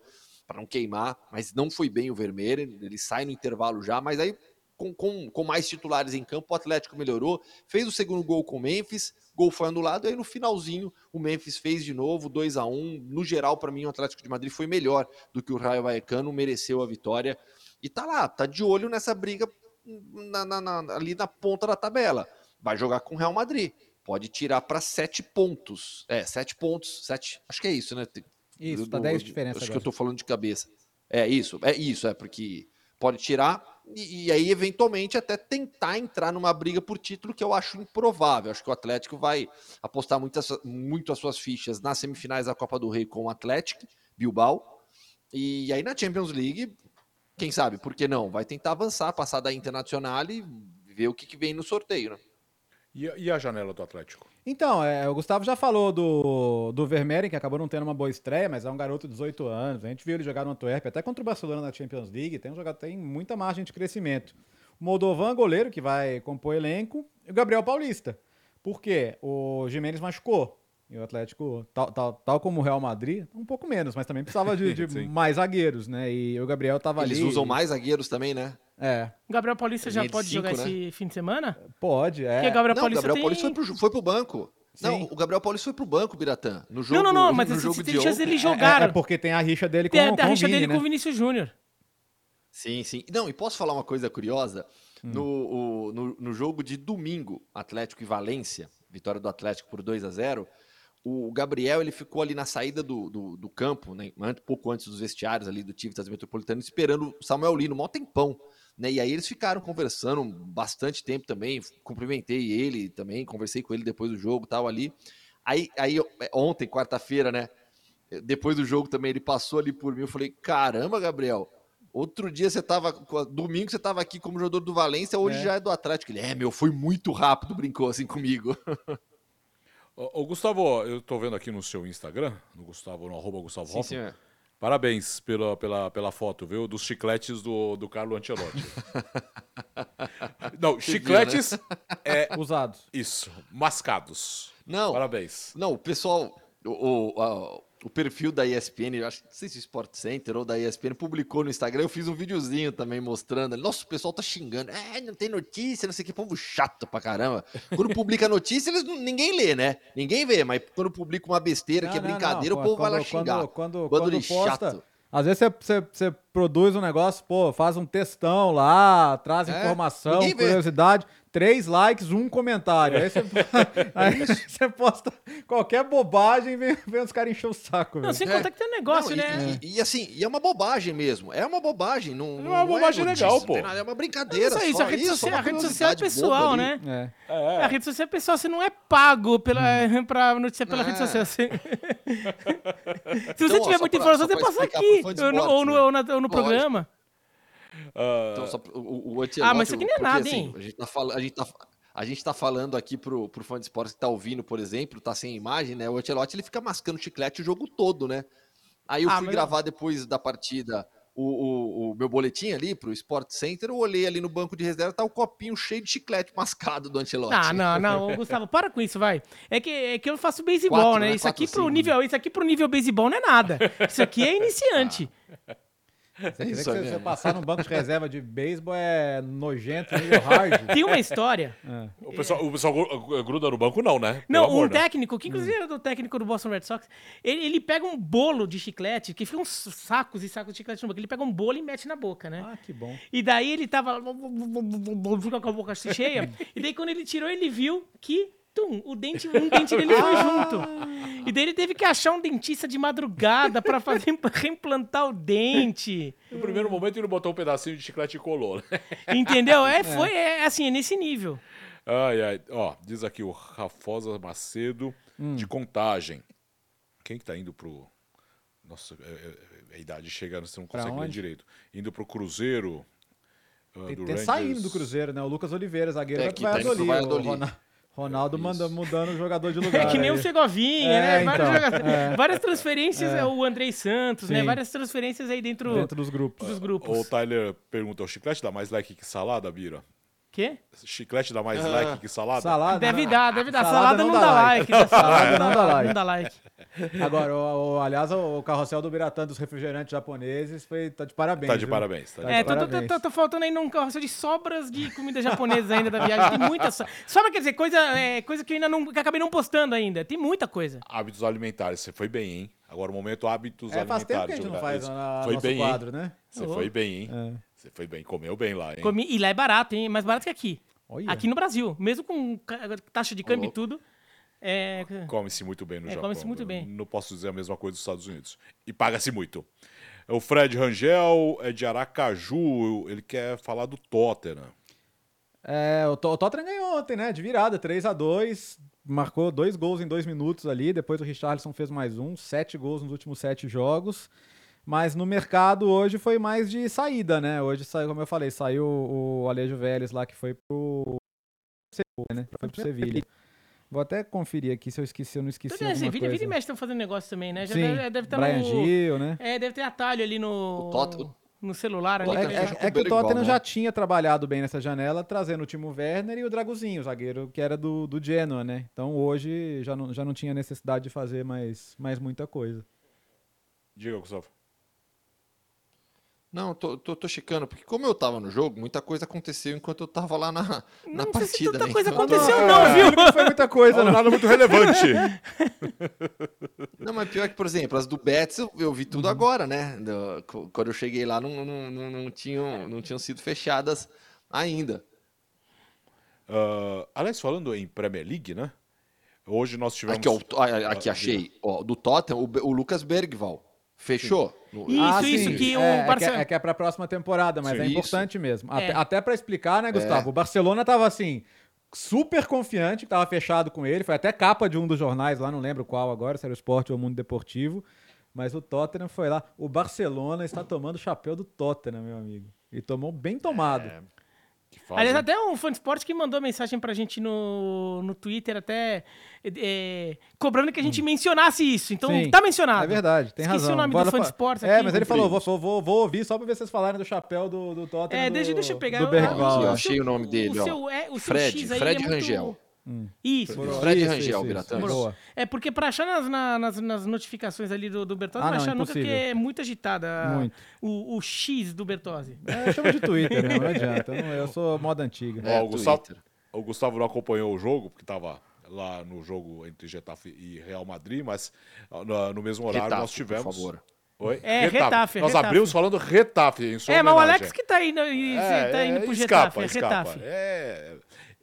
para não queimar, mas não foi bem o Vermeer, ele sai no intervalo já, mas aí com, com, com, mais titulares em campo, o Atlético melhorou, fez o segundo gol com o Memphis, gol foi anulado, e aí no finalzinho o Memphis fez de novo, 2 a 1 No geral, para mim, o Atlético de Madrid foi melhor do que o Raio Vallecano, mereceu a vitória, e tá lá, tá de olho nessa briga na, na, na, ali na ponta da tabela. Vai jogar com o Real Madrid, pode tirar para sete pontos, é, sete pontos, sete, acho que é isso, né? Isso, tá 10 diferença. Acho agora. que eu tô falando de cabeça. É isso, é isso, é porque pode tirar e, e, aí, eventualmente, até tentar entrar numa briga por título, que eu acho improvável. Acho que o Atlético vai apostar muitas, muito as suas fichas nas semifinais da Copa do Rei com o Atlético, Bilbao. E aí na Champions League, quem sabe, por que não? Vai tentar avançar, passar da Internacional e ver o que, que vem no sorteio, né? E, e a janela do Atlético? Então, é, o Gustavo já falou do, do Vermeeren, que acabou não tendo uma boa estreia, mas é um garoto de 18 anos. A gente viu ele jogar no Antwerp, até contra o Barcelona na Champions League. Tem um jogador tem muita margem de crescimento. O Moldovan, goleiro, que vai compor elenco. E o Gabriel Paulista. Por quê? O Jimenez machucou. E o Atlético, tal, tal, tal como o Real Madrid, um pouco menos, mas também precisava de, de mais zagueiros, né? E o Gabriel tava Eles ali. Eles usam mais zagueiros também, né? É. O Gabriel Paulista já pode cinco, jogar né? esse fim de semana? Pode, é. Porque Gabriel não, Paulista Gabriel tem... Paulista foi pro, foi pro banco. Sim. Não, o Gabriel Paulista foi pro banco, Biratã. No jogo, não, não, não, mas no esse, jogo tem de chance dele É, jogar. é, é, porque tem a rixa dele com, tem, com a rixa o Vini, dele né? com o Vinícius Júnior. Sim, sim. Não, e posso falar uma coisa curiosa? Hum. No, o, no, no, jogo de domingo, Atlético e Valência, vitória do Atlético por 2 a 0 o Gabriel ele ficou ali na saída do, do, do campo, né, pouco antes dos vestiários ali do Tivtas Metropolitano, esperando o Samuel Lino, mó tempão. Né, e aí eles ficaram conversando bastante tempo também, cumprimentei ele também, conversei com ele depois do jogo tal ali. Aí, aí ontem, quarta-feira, né, depois do jogo também, ele passou ali por mim, eu falei, caramba, Gabriel, Outro dia você tava. Domingo você tava aqui como jogador do Valência, hoje é. já é do Atlético. Ele, é, meu, foi muito rápido, brincou assim comigo. Ô, Gustavo, eu tô vendo aqui no seu Instagram, no Gustavo, no arroba Gustavo Sim, Hoffman. Parabéns pela, pela, pela foto, viu? Dos chicletes do, do Carlo Ancelotti. Não, Você chicletes viu, né? é, usados. Isso, mascados. Não. Parabéns. Não, o pessoal, o, o, o perfil da ESPN, acho não sei se o Sport Center ou da ESPN publicou no Instagram, eu fiz um videozinho também mostrando. Nossa, o pessoal tá xingando. É, não tem notícia, não sei o que, povo chato pra caramba. Quando publica notícia, eles, ninguém lê, né? Ninguém vê, mas quando publica uma besteira não, que é brincadeira, não, não. o povo quando, vai lá xingar. Quando, quando, quando posta, chato. Às vezes você, produz um negócio, pô, faz um textão lá, traz é, informação, curiosidade. Três likes, um comentário. Aí você, aí você posta qualquer bobagem e vem, vem os caras encher o saco. Não, sem É. contar que tem um negócio, Não, e- né? E, e assim, e é uma bobagem mesmo. É uma bobagem. Não, É uma bobagem notícia, legal, não pô. nada, É uma brincadeira. Isso aí, só a rede isso, social, a rede social é pessoal, né? É. É, A rede social é pessoal, você não é pago pela, pra noticiar pela É. rede social. Você... Se você Então, tiver muita pra- informação, você passa aqui. ou, no, ou no, né? ou no programa. Ah, Então, só, o, o, Ah, mas isso aqui não é porque, nada, assim, hein? A gente tá, fal- a gente tá, a gente tá falando aqui pro, pro fã de esportes que tá ouvindo, por exemplo, tá sem imagem, né? O Ancelotti ele fica mascando chiclete o jogo todo, né? Aí eu Ah, fui mas- gravar depois da partida o, o, o meu boletim ali pro Sport Center, eu olhei ali no banco de reserva, tá o copinho cheio de chiclete mascado do Ancelotti. Não, não, não, Gustavo, para com isso, vai. É que, é que eu faço beisebol, Quatro, né? né? Isso aqui Quatro, pro cinco, nível, isso aqui pro nível beisebol não é nada. Isso aqui é iniciante. Você quer que você, você passar no banco de reserva de beisebol é nojento, nível hard. Tem uma história. É. o, pessoal, o pessoal gru- gruda no banco, não, né? Não, Pelo um né? técnico, que inclusive é do técnico do Boston Red Sox, ele, ele pega um bolo de chiclete, que fica uns sacos e sacos de chiclete no boca. Ele pega um bolo e mete na boca, né? Ah, que bom. E daí ele tava. Fica com a boca cheia. e daí quando ele tirou, ele viu que. Tum, o dente, um dente dele foi junto. E daí ele teve que achar um dentista de madrugada pra fazer reimplantar o dente. No primeiro momento ele botou um pedacinho de chiclete e colou, né? Entendeu? É, foi é, assim, é nesse nível. Ai, ai. Ó, diz aqui o Rafosa Macedo, de contagem. Quem que tá indo pro... Nossa, é, é, a idade chegando, você não Pra consegue ler direito. Indo pro Cruzeiro, ah, Tem, do tem saindo do Cruzeiro, né? O Lucas Oliveira, zagueiro, É, vai que pro pro Valladolid. Ronaldo manda, mudando o jogador de É lugar. que nem o. Segovinha, É, né? Vários então, jogadores- é. Várias transferências, é. o Andrei Santos, né? Sim. Várias transferências aí dentro, Dentro dos grupos. dos grupos. O Tyler pergunta, o chiclete dá mais like que salada, Bira? Quê? Chiclete dá mais Ah. like que salada? Salada. Deve né? dar, deve dar. Salada Salada, não não, dá dá like. like. Salada Salada não dá like. Não dá like. Agora, o, o- aliás, o carrossel do Biratã dos refrigerantes japoneses foi, tá de parabéns. Tá de viu? parabéns. Tá de Tá É, de tô, tô, tô, parabéns. tô- faltando ainda um carrossel de sobras de comida japonesa ainda da viagem. Tem muita so... Sobra quer dizer, coisa, é, coisa que eu ainda não. que eu acabei não postando ainda. Tem muita coisa. Hábitos alimentares, você foi bem, hein? Agora o momento hábitos É, faz alimentares. tempo que a gente não faz na, Foi nosso bem, quadro, hein? né? Você Ô. foi bem, hein? É. Você foi bem, comeu bem lá, hein? Comi- E lá é barato, hein? Mais barato que aqui. Olha. Aqui no Brasil. Mesmo com taxa de câmbio e tudo. É, Come-se muito bem no É, Japão. come-se muito bem. Não posso dizer a mesma coisa dos Estados Unidos. E paga-se muito. O Fred Rangel é de Aracaju, ele quer falar do Tottenham. É, o, To- o Tottenham ganhou ontem, né? De virada, 3 a 2 Marcou dois gols em dois minutos ali. Depois o Richarlison fez mais um. Sete gols nos últimos sete jogos. Mas no mercado hoje foi mais de saída, né? Hoje saiu, como eu falei, saiu o Alejo Vélez lá, que foi pro. Sevilha, né? Foi pro Sevilha. Vou até conferir aqui se eu esqueci, eu não esqueci. Tudo alguma Vira, coisa. vira e mexe estão fazendo negócio também, né? Já Sim, deve, deve estar Brian no. Gil, né? É, deve ter atalho ali no. Tot- no celular ali. É, é- fecha é que o Tottenham né? já tinha trabalhado bem nessa janela, trazendo o Timo Werner e o Draguzinho, o zagueiro que era do, do Genoa, né? Então hoje já não, já não tinha necessidade de fazer mais, mais muita coisa. Diga, Gustavo. Não, tô, tô, tô checando, porque como eu tava no jogo, muita coisa aconteceu enquanto eu tava lá na, na Não sei se partida, tanta né? coisa Então- aconteceu, É, não, viu? Não foi muita coisa, Não, não. nada muito relevante. Não, mas pior que, por exemplo, as do Betis eu, eu vi tudo Uhum. agora, né? Do- quando eu cheguei lá, não, não, não, não tinham, não tinham sido fechadas ainda. Ah, aliás, falando em Premier League, né? Hoje nós tivemos. Aqui, ó, ah, aqui achei. Ó, do Tottenham, o, o Lucas Bergval. Fechou? No- Isso, isso, que o é, é que Barcelona- é, é que é pra próxima temporada, mas Sim. é Isso. importante mesmo. Até, É. até pra explicar, né, Gustavo? O Barcelona tava assim, super confiante, que tava fechado com ele. Foi até capa de um dos jornais lá, não lembro qual agora, se era o Esporte ou o Mundo Deportivo. Mas o Tottenham foi lá. O Barcelona está tomando o chapéu do Tottenham, meu amigo. E tomou bem tomado. É, que fazem- Aliás, até um fã de esporte que mandou mensagem pra gente no, no Twitter, até é, cobrando que a gente mencionasse isso. Então, Sim, tá mencionado. É verdade, tem Esqueci razão. o nome Bora do fã de esportes É, aqui. mas ele falou, vou, vou, vou, ouvir só pra ver vocês falarem do chapéu do, do Tottenham. É, do, deixa, deixa eu pegar. Do. Aqui, ó, é. achei o nome dele, o ó. seu, é, o seu Fred, X aí Fred é muito- Rangel. Isso. Fred Isso, Rangel, Biratã. É porque pra achar nas, na- nas, nas notificações ali do, do Bertozzi, Ah, não não, achar nunca, impossível. porque é muito agitada Muito. O, o X do Bertozzi. É, chama de Twitter, né? Não adianta. Eu, não- eu sou moda antiga. Ó, É, o, Gustavo, o Gustavo não acompanhou o jogo, porque estava lá no jogo entre Getafe e Real Madrid, mas no, no mesmo horário Retafe, nós tivemos. por favor. Oi? É, Retafe, Nós Retafe. abrimos falando Retafe em sua É, mas o. Alex que tá indo, e- É, tá indo é, pro escapa, Getafe, é escapa. Retafe. É,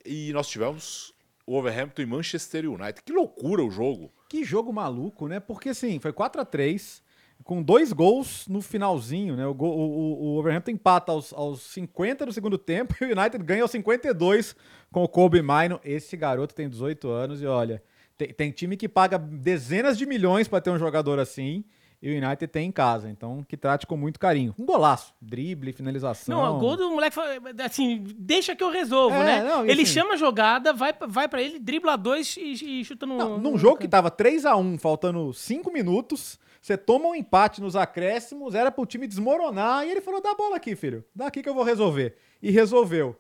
E nós tivemos o Overhampton e Manchester United. Que loucura o jogo. Que jogo maluco, né? Porque assim, foi 4 a 3 com dois gols no finalzinho, né? O, o, o Overhampton empata aos, aos 50 do segundo tempo e o United ganha aos 52 com o Kobe Mino. Esse garoto tem 18 anos e olha, tem, tem time que paga dezenas de milhões para ter um jogador assim e o United tem em casa. Então, que trate com muito carinho. Um golaço. Drible, finalização. Não, o gol do moleque, assim, deixa que eu resolvo, É, né? não, ele assim- chama a jogada, vai, vai pra ele, dribla dois e, e chuta no. Não, no- num jogo que tava 3 a 1 faltando 5 minutos, você toma um empate nos acréscimos, era pro time desmoronar, e ele falou: dá a bola aqui, filho. Dá aqui que eu vou resolver. E resolveu.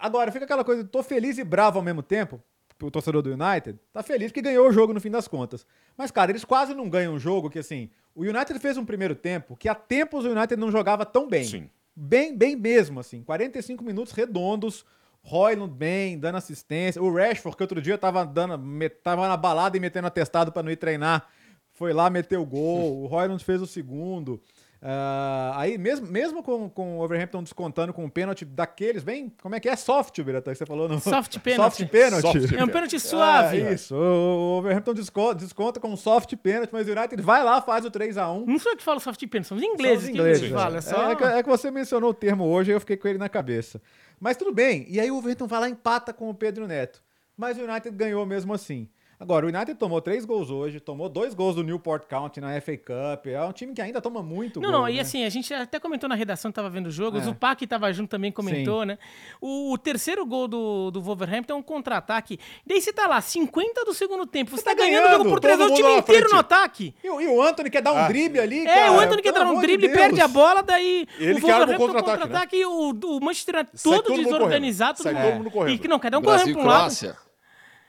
Agora, fica aquela coisa, tô feliz e bravo ao mesmo tempo. O torcedor do United tá feliz que ganhou o jogo no fim das contas. Mas, cara, eles quase não ganham um jogo que, assim, o United fez um primeiro tempo que há tempos o United não jogava tão bem. Sim. Bem, bem mesmo, assim. 45 minutos redondos. Royland bem, dando assistência. O Rashford, que outro dia tava, dando, tava na balada e metendo atestado pra não ir treinar, foi lá, meteu o gol. O Royland fez o segundo. Ah, aí, mesmo, mesmo com, com o Overhampton descontando com um pênalti daqueles, bem, como é que é? Soft, Birata, que você falou no. Soft pênalti. Soft pênalti. É um pênalti suave. Ah, isso. O, Overhampton desconta, desconta com um soft pênalti, mas o United vai lá, faz o 3x1. Não sou eu que falo soft pênalti, são os ingleses. os que ingleses. eles falam, é só... É, que, é que você mencionou o termo hoje e eu fiquei com ele na cabeça. Mas tudo bem. E aí o Everton vai lá e empata com o Pedro Neto. Mas o United ganhou mesmo assim. Agora, o United tomou três gols hoje, tomou dois gols do Newport County na FA Cup. É um time que ainda toma muito Não, gol. não, e né? assim, a gente até comentou na redação, tava vendo o jogo, É. o Zupac tava junto também, comentou, né? O, o terceiro gol do, do Wolverhampton é um contra-ataque. Daí você tá lá, 50 do segundo tempo, você, tá tá ganhando, o jogo por três, todo o time inteiro no ataque. E, o- e o Anthony quer dar um Ah. drible ali, É, cara, o Anthony quer dar um de drible, Deus. perde a bola, daí Ele o que arma o Wolverhampton contra-ataque, contra-ataque e o, o Manchester United Sai todo todo desorganizado. correndo. todo mundo- correndo. E que não, cada um correndo pra um lado.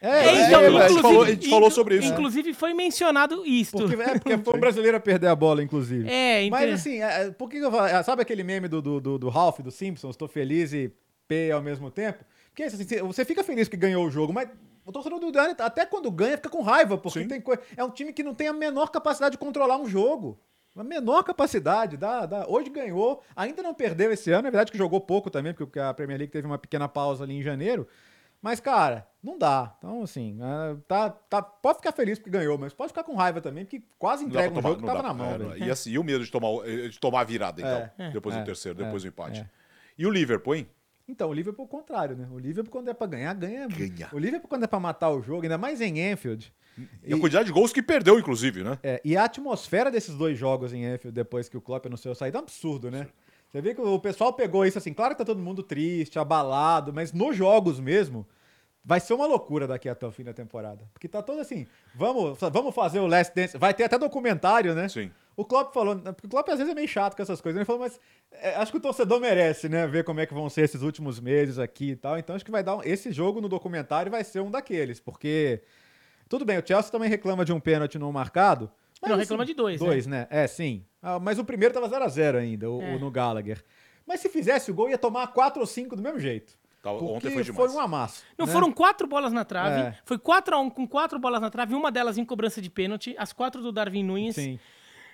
É, É, é, então, é, a gente inclusive, falou- a gente falou sobre isso, né? Inclusive foi mencionado isto. Porque, é, porque foi um brasileiro a perder a bola, inclusive. É, Mas então- assim, é, é, por que eu falo? Sabe aquele meme do, do, do, do Ralph, do Simpsons? Estou feliz e P ao mesmo tempo? Porque assim, você- fica feliz que ganhou o jogo, mas o torcedor do United, até quando ganha, fica com raiva, porque Sim. tem coi- é um time que não tem a menor capacidade de controlar um jogo. A menor capacidade. Dá, dá. Hoje ganhou, ainda não perdeu esse ano. É verdade que jogou pouco também, porque a Premier League teve uma pequena pausa ali em janeiro. Mas, cara, não dá. Então, assim, é, tá, tá, pode ficar feliz porque ganhou, mas pode ficar com raiva também, porque quase entrega pra um jogo que tava dá. na mão, É. E, assim, e o medo de tomar, o- de tomar a virada, então. É, depois é, do terceiro, é, depois do empate. é. E o Liverpool, hein? Então, o Liverpool é o contrário, né? O Liverpool, quando é pra ganhar, ganha. Ganha. O Liverpool, quando é pra matar o jogo, ainda mais em Anfield. E a quantidade de gols que perdeu, inclusive, né? É, e a atmosfera desses dois jogos em Anfield, depois que o Klopp anunciou sair, é um absurdo, né? Você vê que o pessoal pegou isso assim, claro que tá todo mundo triste, abalado, mas nos jogos mesmo, vai ser uma loucura daqui até o fim da temporada. Porque tá todo assim, vamos, vamos fazer o Last Dance, vai ter até documentário, né? Sim. O Klopp falou, porque o Klopp às vezes é meio chato com essas coisas, ele falou, mas é, acho que o torcedor merece, né, ver como é que vão ser esses últimos meses aqui e tal, então acho que vai dar, um, esse jogo no documentário vai ser um daqueles, porque, tudo bem, o Chelsea também reclama de um pênalti não marcado, mas, Não, reclama de dois, né? Dois, né? É, sim. Ah, mas o primeiro tava 0x0 ainda, o, É. o no Gallagher. Mas se fizesse o gol, ia tomar 4 ou 5 do mesmo jeito. Porque ontem foi demais. foi um amasso. Não, né? foram quatro bolas na trave. É. Foi 4x1 com quatro bolas na trave, uma delas em cobrança de pênalti, as quatro do Darwin Nunes. Sim.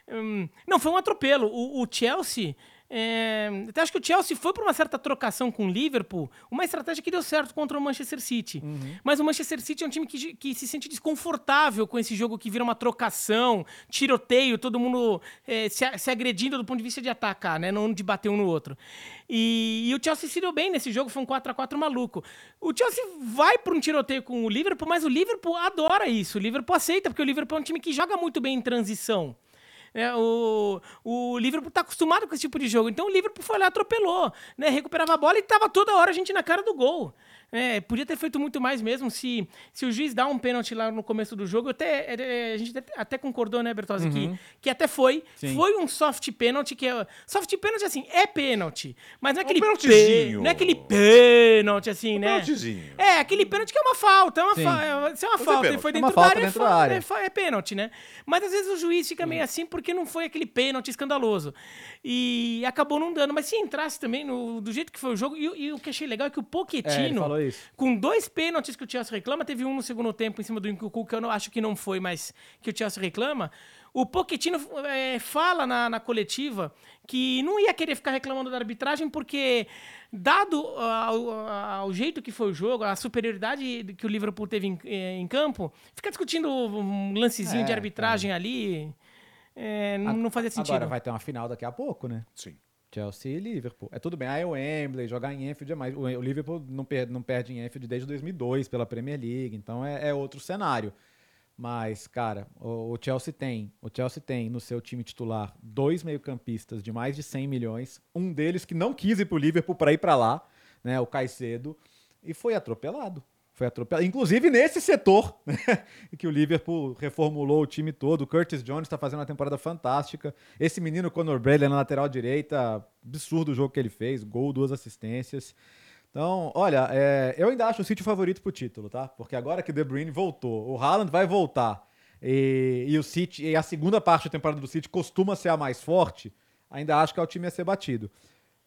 Hum, não, foi um atropelo. O, o Chelsea. É, até acho que o Chelsea foi por uma certa trocação com o Liverpool, uma estratégia que deu certo contra o Manchester City. Mas o Manchester City é um time que, que se sente desconfortável com esse jogo que vira uma trocação, tiroteio, todo mundo é, se, a- se agredindo do ponto de vista de atacar, né? Não de bater um no outro. E, e o Chelsea se deu bem nesse jogo, foi um 4x4 maluco. O Chelsea vai para um tiroteio com o Liverpool, mas o Liverpool adora isso. O Liverpool aceita, porque o Liverpool é um time que joga muito bem em transição. É, o, o Liverpool tá acostumado com esse tipo de jogo. Então o Liverpool foi lá, atropelou, né? Recuperava a bola e tava toda hora a gente na cara do gol. É, podia ter feito muito mais mesmo se, se o juiz dá um pênalti lá no começo do jogo. Até, é, a gente até- concordou, né, Bertozzi, que, que até foi. Sim. Foi um soft pênalti que é. Soft pênalti, assim, é pênalti. Mas não é um aquele. pênaltizinho. pê- não é aquele pênalti, assim, né? pênaltizinho. É, aquele pênalti que é uma falta. É uma, fa é, se é uma é falta, ele foi É dentro uma da área, é dentro da fa- área. é é pênalti, né? Mas às vezes o juiz fica meio assim porque não foi aquele pênalti escandaloso. E acabou não dando. Mas se entrasse também no- do jeito que foi o jogo, e, e o que achei legal é que o É, isso. Com dois pênaltis que o Chelsea reclama, teve um no segundo tempo em cima do Nkunku, que eu não, acho que não foi, mas que o Chelsea reclama. O Pochettino é, fala na, na, coletiva que não ia querer ficar reclamando da arbitragem, porque, dado ao, ao, jeito que foi o jogo, a superioridade que o Liverpool teve em, em campo, ficar discutindo um lancezinho É, de arbitragem ali é, não, não fazia sentido. Agora vai ter uma final daqui a pouco, né? Sim. Chelsea e Liverpool. É tudo bem, aí o Wembley, jogar em Anfield é mais. O Liverpool não perde, não perde em Anfield desde 2002 pela Premier League, então é, é outro cenário. Mas, cara, o, o Chelsea tem, o Chelsea tem no seu time titular dois meio-campistas de mais de 100 milhões, um deles que não quis ir pro Liverpool para ir para lá, né, o Caicedo, e foi atropelado. Foi atropelado. Inclusive nesse setor, né, que o Liverpool reformulou o time todo. O Curtis Jones está fazendo uma temporada fantástica. Esse menino Conor Bradley na lateral direita, absurdo o jogo que ele fez. Gol, duas assistências. Então, olha, é, eu ainda acho o City o favorito pro título, tá? Porque agora que o De Bruyne voltou, o Haaland vai voltar e, e o City e a segunda parte da temporada do City costuma ser a mais forte, ainda acho que é o time a ser batido.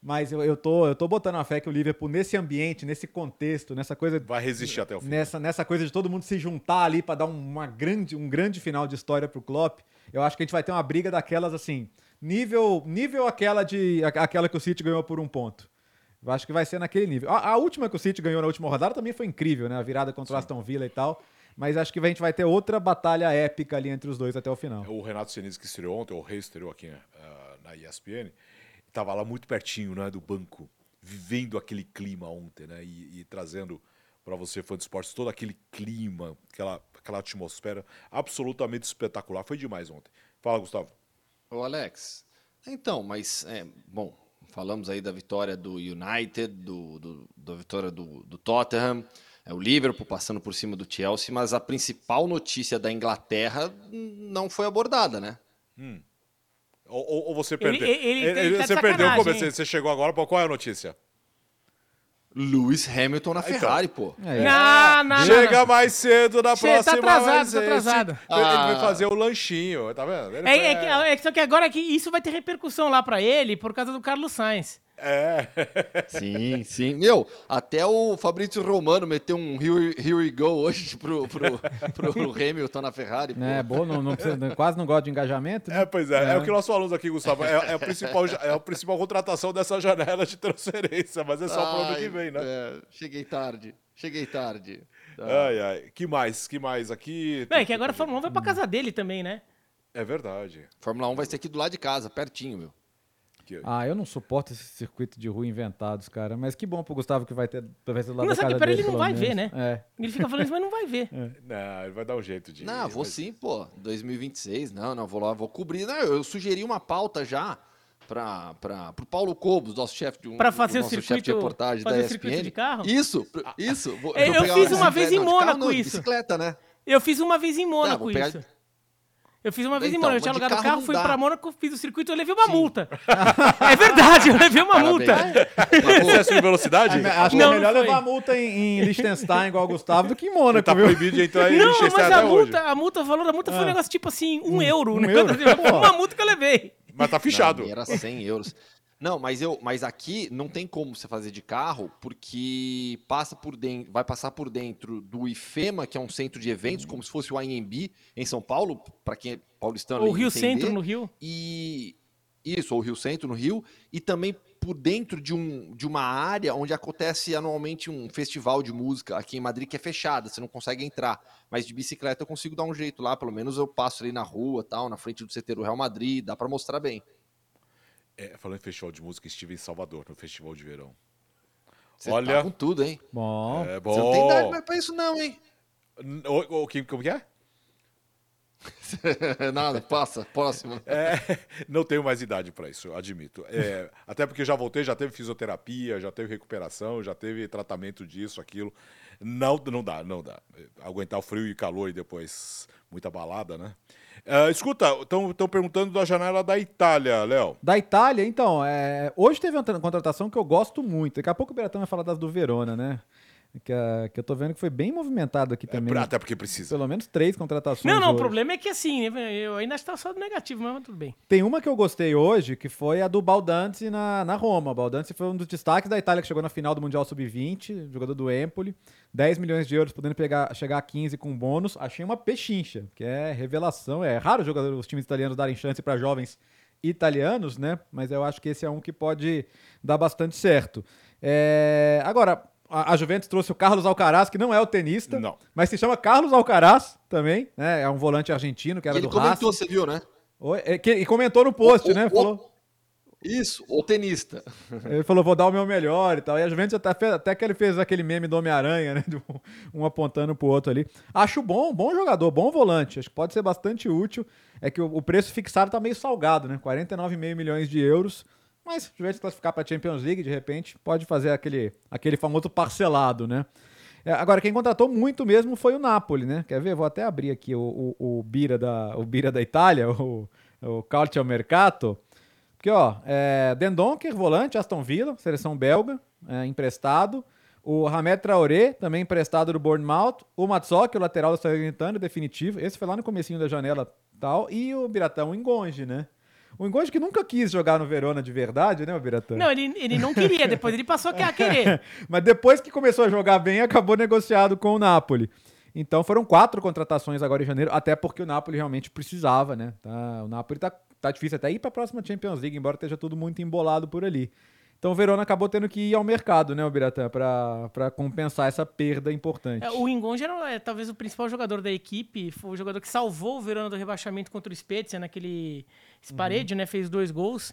Mas eu, eu, tô, eu tô botando a fé que o Liverpool, nesse ambiente, nesse contexto, nessa coisa. Vai resistir até o fim. Nessa, nessa coisa de todo mundo se juntar ali para dar uma grande, um grande final de história pro Klopp, eu acho que a gente vai ter uma briga daquelas assim, nível, nível aquela de aquela que o City ganhou por um ponto. Eu acho que vai ser naquele nível. A, a, última que o City ganhou na última rodada também foi incrível, né? A virada contra o Aston Villa e tal. Mas acho que a gente vai ter outra batalha épica ali entre os dois até o final. O Renato Senise que estreou ontem, o Rei estreou aqui uh, na ESPN, estava lá muito pertinho né, do banco, vivendo aquele clima ontem, né? E, e trazendo para você, fã de esportes, todo aquele clima, aquela, aquela atmosfera absolutamente espetacular. Foi demais ontem. Fala, Gustavo. Ô, Alex. Então, mas, é, bom, falamos aí da vitória do United, do, do da vitória do, do Tottenham, é, o Liverpool passando por cima do Chelsea, mas a principal notícia da Inglaterra não foi abordada, né? Hum. Ou, ou, você perdeu? Ele, ele, ele tá você perdeu como você, você chegou agora, qual é a notícia? Lewis Hamilton na Ferrari, pô. É. Não, não, Chega não, mais cedo na Cê próxima tá atrasado, vez. tá atrasado. Ele vai Ah. fazer o lanchinho, tá vendo? Ele É, foi- é, que, é que- só que agora que isso vai ter repercussão lá pra ele por causa do Carlos Sainz. É. Sim, sim. Meu, até o Fabrício Romano meteu um here, here we go hoje pro, pro, pro Hamilton na Ferrari. pô. É, bom, não, não precisa- quase não gosta de engajamento. né? É, pois é, é. o que nós falamos aqui, Gustavo. É, é, a principal, é a principal contratação dessa janela de transferência, mas é só pro ano Ai, que vem, né? é, cheguei tarde, cheguei tarde. Tá. Ai, ai. Que mais? Que mais aqui? É que agora a Fórmula 1 vai pra casa dele também, né? É verdade. Fórmula 1 vai ser aqui do lado de casa, pertinho, meu. Que- Ah, eu não suporto esse circuito de rua inventados, cara. Mas que bom pro Gustavo que vai ter, vai ser do lado Não, da sabe casa que pera, dele, ele não vai menos. ver, né? É. Ele fica falando isso, mas não vai ver. Não, ele vai dar um jeito de. Não, vou mas- sim, pô. 2026, não, não, vou lá, vou cobrir. Não, eu sugeri uma pauta já para pro Paulo Cobos, nosso chefe de um Pra fazer o circuito- de reportagem fazer da o circuito ESPN. de carro? Isso, pr- isso. Vou, É, vou eu fiz uma uma vez em Mônaco isso. Bicicleta, né? Eu fiz uma vez em Mônaco isso. Eu fiz uma vez em Então, Mônaco. Eu tinha alugado o carro fui dá. pra Mônaco, fiz o circuito e eu levei uma Sim. multa. é verdade, eu levei uma multa. Excesso de velocidade? É, acho Não, que é melhor levar multa em, em Liechtenstein igual o Gustavo do que em Mônaco, tá viu? proibido de entrar em Não, Liechtenstein mas a hoje. multa, a multa, o valor da multa foi um Ah. negócio tipo assim, um euro. um né? euro? Uma multa que eu levei. Mas tá fichado. Não, era 100 euros. Não, mas eu, mas aqui não tem como você fazer de carro, porque passa por dentro, vai passar por dentro do IFEMA, que é um centro de eventos, como se fosse o IMB em São Paulo, para quem é paulistano. Ou Rio entender. Centro, no Rio. E isso, ou Rio Centro, no Rio, e também por dentro de, um, de uma área onde acontece anualmente um festival de música aqui em Madrid que é fechada, você não consegue entrar. Mas de bicicleta eu consigo dar um jeito lá, pelo menos eu passo ali na rua, tal, na frente do CT do Real Madrid, dá para mostrar bem. É, falando em festival de música, estive em Salvador, no festival de verão. Você Olha- tá com tudo, hein? Bom. É Você bom. não tem idade mais pra isso não, hein? O, o, que- como que é? Nada, passa, próximo. É, não tenho mais idade para isso, eu admito. É, até porque já voltei, já teve fisioterapia, já teve recuperação, já teve tratamento disso, aquilo. Não, não dá, não dá. Aguentar o frio e calor e depois muita balada, né? Ah, escuta, estão perguntando da janela da Itália, Léo. Da Itália, então, é, hoje teve uma tra- contratação que eu gosto muito. Daqui a pouco o Beratão vai falar das do Verona, né? Que, a- que eu tô vendo que foi bem movimentado aqui É, também. até porque precisa. Pelo menos três contratações. Não, não, o hoje. problema é que assim, eu ainda estava só do negativo, mas tudo bem. Tem uma que eu gostei hoje, que foi a do Baldanzi na, na Roma. O Baldanzi foi um dos destaques da Itália que chegou na final do Mundial Sub-20, jogador do Empoli. 10 milhões de euros, podendo pegar, chegar a 15 com bônus. Achei uma pechincha, que é revelação. É raro jogador, os times italianos darem chance para jovens italianos, né? Mas eu acho que esse é um que pode dar bastante certo. É, Agora, a, Juventus trouxe o Carlos Alcaraz, que não é o tenista, Não. mas se chama Carlos Alcaraz também, né? É um volante argentino que era E ele do comentou, Racing. você viu, né? Oi, é, que- E comentou no post, O- né? o- Falou... Isso, o tenista. Ele falou, vou dar o meu melhor e tal. E a Juventus até, fez- até que ele fez aquele meme do Homem-Aranha, né? do- Um apontando pro outro ali. Acho bom, bom jogador, bom volante. Acho que pode ser bastante útil. É que o, o preço fixado tá meio salgado, né? 49,5 milhões de euros. Mas se Juventus classificar pra Champions League, de repente, pode fazer aquele, aquele famoso parcelado, né? É, agora, quem contratou muito mesmo foi o Napoli, né? Quer ver? Vou até abrir aqui o, o, o Bira, da, o Bira da Itália, o, o Calcio Mercato. Porque, ó, é, Dendonker, volante, Aston Villa, seleção belga, é, emprestado. O Hamed Traoré, também emprestado do Bournemouth. O Matsoki, o lateral da Salernitana, definitivo. Esse foi lá no comecinho da janela tal. E o Biratão, o Engonge, né? O Engonge que nunca quis jogar no Verona de verdade, né, o Biratão? Não, ele, ele não queria, depois ele passou a querer. Mas depois que começou a jogar bem, acabou negociado com o Napoli. Então foram quatro contratações agora em janeiro, até porque o Napoli realmente precisava, né? Tá, o Napoli tá, tá difícil até ir para a próxima Champions League, embora esteja tudo muito embolado por ali. Então o Verona acabou tendo que ir ao mercado, né, o Biratã, para compensar essa perda importante. É, O Ingonja era é, talvez o principal jogador da equipe, foi o jogador que salvou o Verona do rebaixamento contra o Spezia naquele Sparedio, né? Fez dois gols.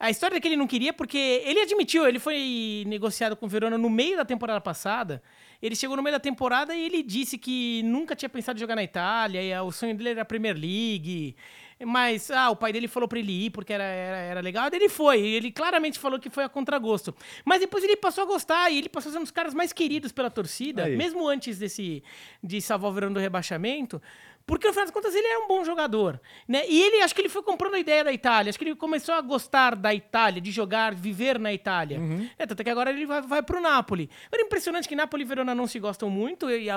A história é que ele não queria porque ele admitiu, ele foi negociado com o Verona no meio da temporada passada. Ele chegou no meio da temporada e ele disse que nunca tinha pensado em jogar na Itália, e ah, o sonho dele era a Premier League. Mas ah, o pai dele falou pra ele ir porque era, era, era legal, ele foi. Ele claramente falou que foi a contragosto. Mas depois ele passou a gostar e ele passou a ser um dos caras mais queridos pela torcida, Aí. mesmo antes desse de salvar o Verona do rebaixamento. Porque, no final das contas, ele é um bom jogador. Né? E ele, acho que ele foi comprando a ideia da Itália. Acho que ele começou a gostar da Itália, de jogar, viver na Itália. É, tanto que agora ele vai, vai pro Napoli. Era impressionante que Napoli e Verona não se gostam muito. E, e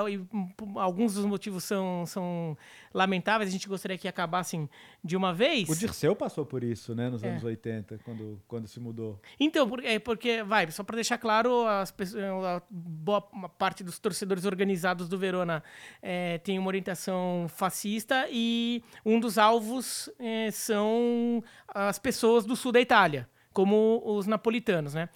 alguns dos motivos são, são lamentáveis. A gente gostaria que acabassem de uma vez. O Dirceu passou por isso, né, nos É. anos 80, quando, quando se mudou. Então, por- é porque, vai, só para deixar claro, as pessoas, a boa parte dos torcedores organizados do Verona é, tem uma orientação fascista e um dos alvos é, são as pessoas do sul da Itália, como os napolitanos, né?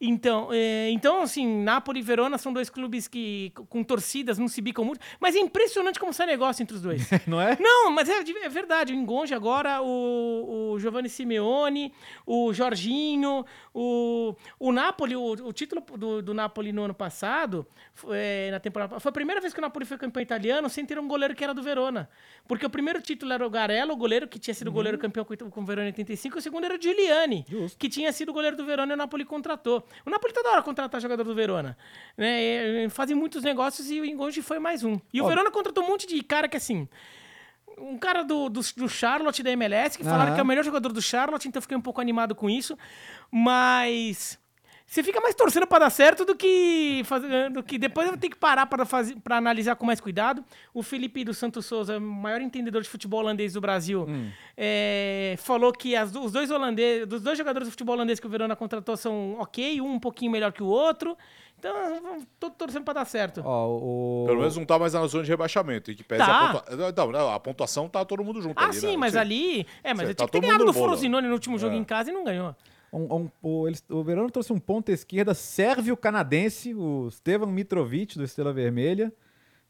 Então, é, então, assim, Napoli e Verona são dois clubes que, com torcidas, não se bicam muito, mas é impressionante como sai negócio entre os dois. Não é? Não, mas é, é verdade. O Engonge agora, o, o Giovanni Simeone, o Jorginho, o, o Napoli, o, o título do, do Napoli no ano passado, é, na temporada, foi a primeira vez que o Napoli foi campeão italiano sem ter um goleiro que era do Verona. Porque o primeiro título era o Garello, o goleiro que tinha sido goleiro campeão com, com o Verona em 85, e o segundo era o Giuliani, Justo. que tinha sido goleiro do Verona e o Napoli contratou. O Napoli toda hora contratar jogador do Verona. Né? E, e fazem muitos negócios e o Engonge foi mais um. E o Ó. Verona contratou um monte de cara que assim um cara do, do, do Charlotte da MLS que falaram que é o melhor jogador do Charlotte, então eu fiquei um pouco animado com isso. Mas você fica mais torcendo pra dar certo do que fazer, do que depois eu ter que parar para fazer para analisar com mais cuidado. O Felipe dos Santos Souza, o maior entendedor de futebol holandês do Brasil, é, falou que as, os dois holandeses, dos dois jogadores de futebol holandês que o Verona contratou são ok, um um pouquinho melhor que o outro. Então, eu tô torcendo pra dar certo. Ó, o... Pelo menos não tá mais na zona de rebaixamento. E que pese Tá. a pontuação. Não, a pontuação tá todo mundo junto Ah, ali, sim, né? mas ali. É, mas Certo, eu tá tinha que ter ganhado do. Frosinone no último jogo É. em casa e não ganhou. Um- um- o, eles- o Verona trouxe um ponta esquerda sérvio-canadense, o Stevan Mitrovic, do Estrela Vermelha.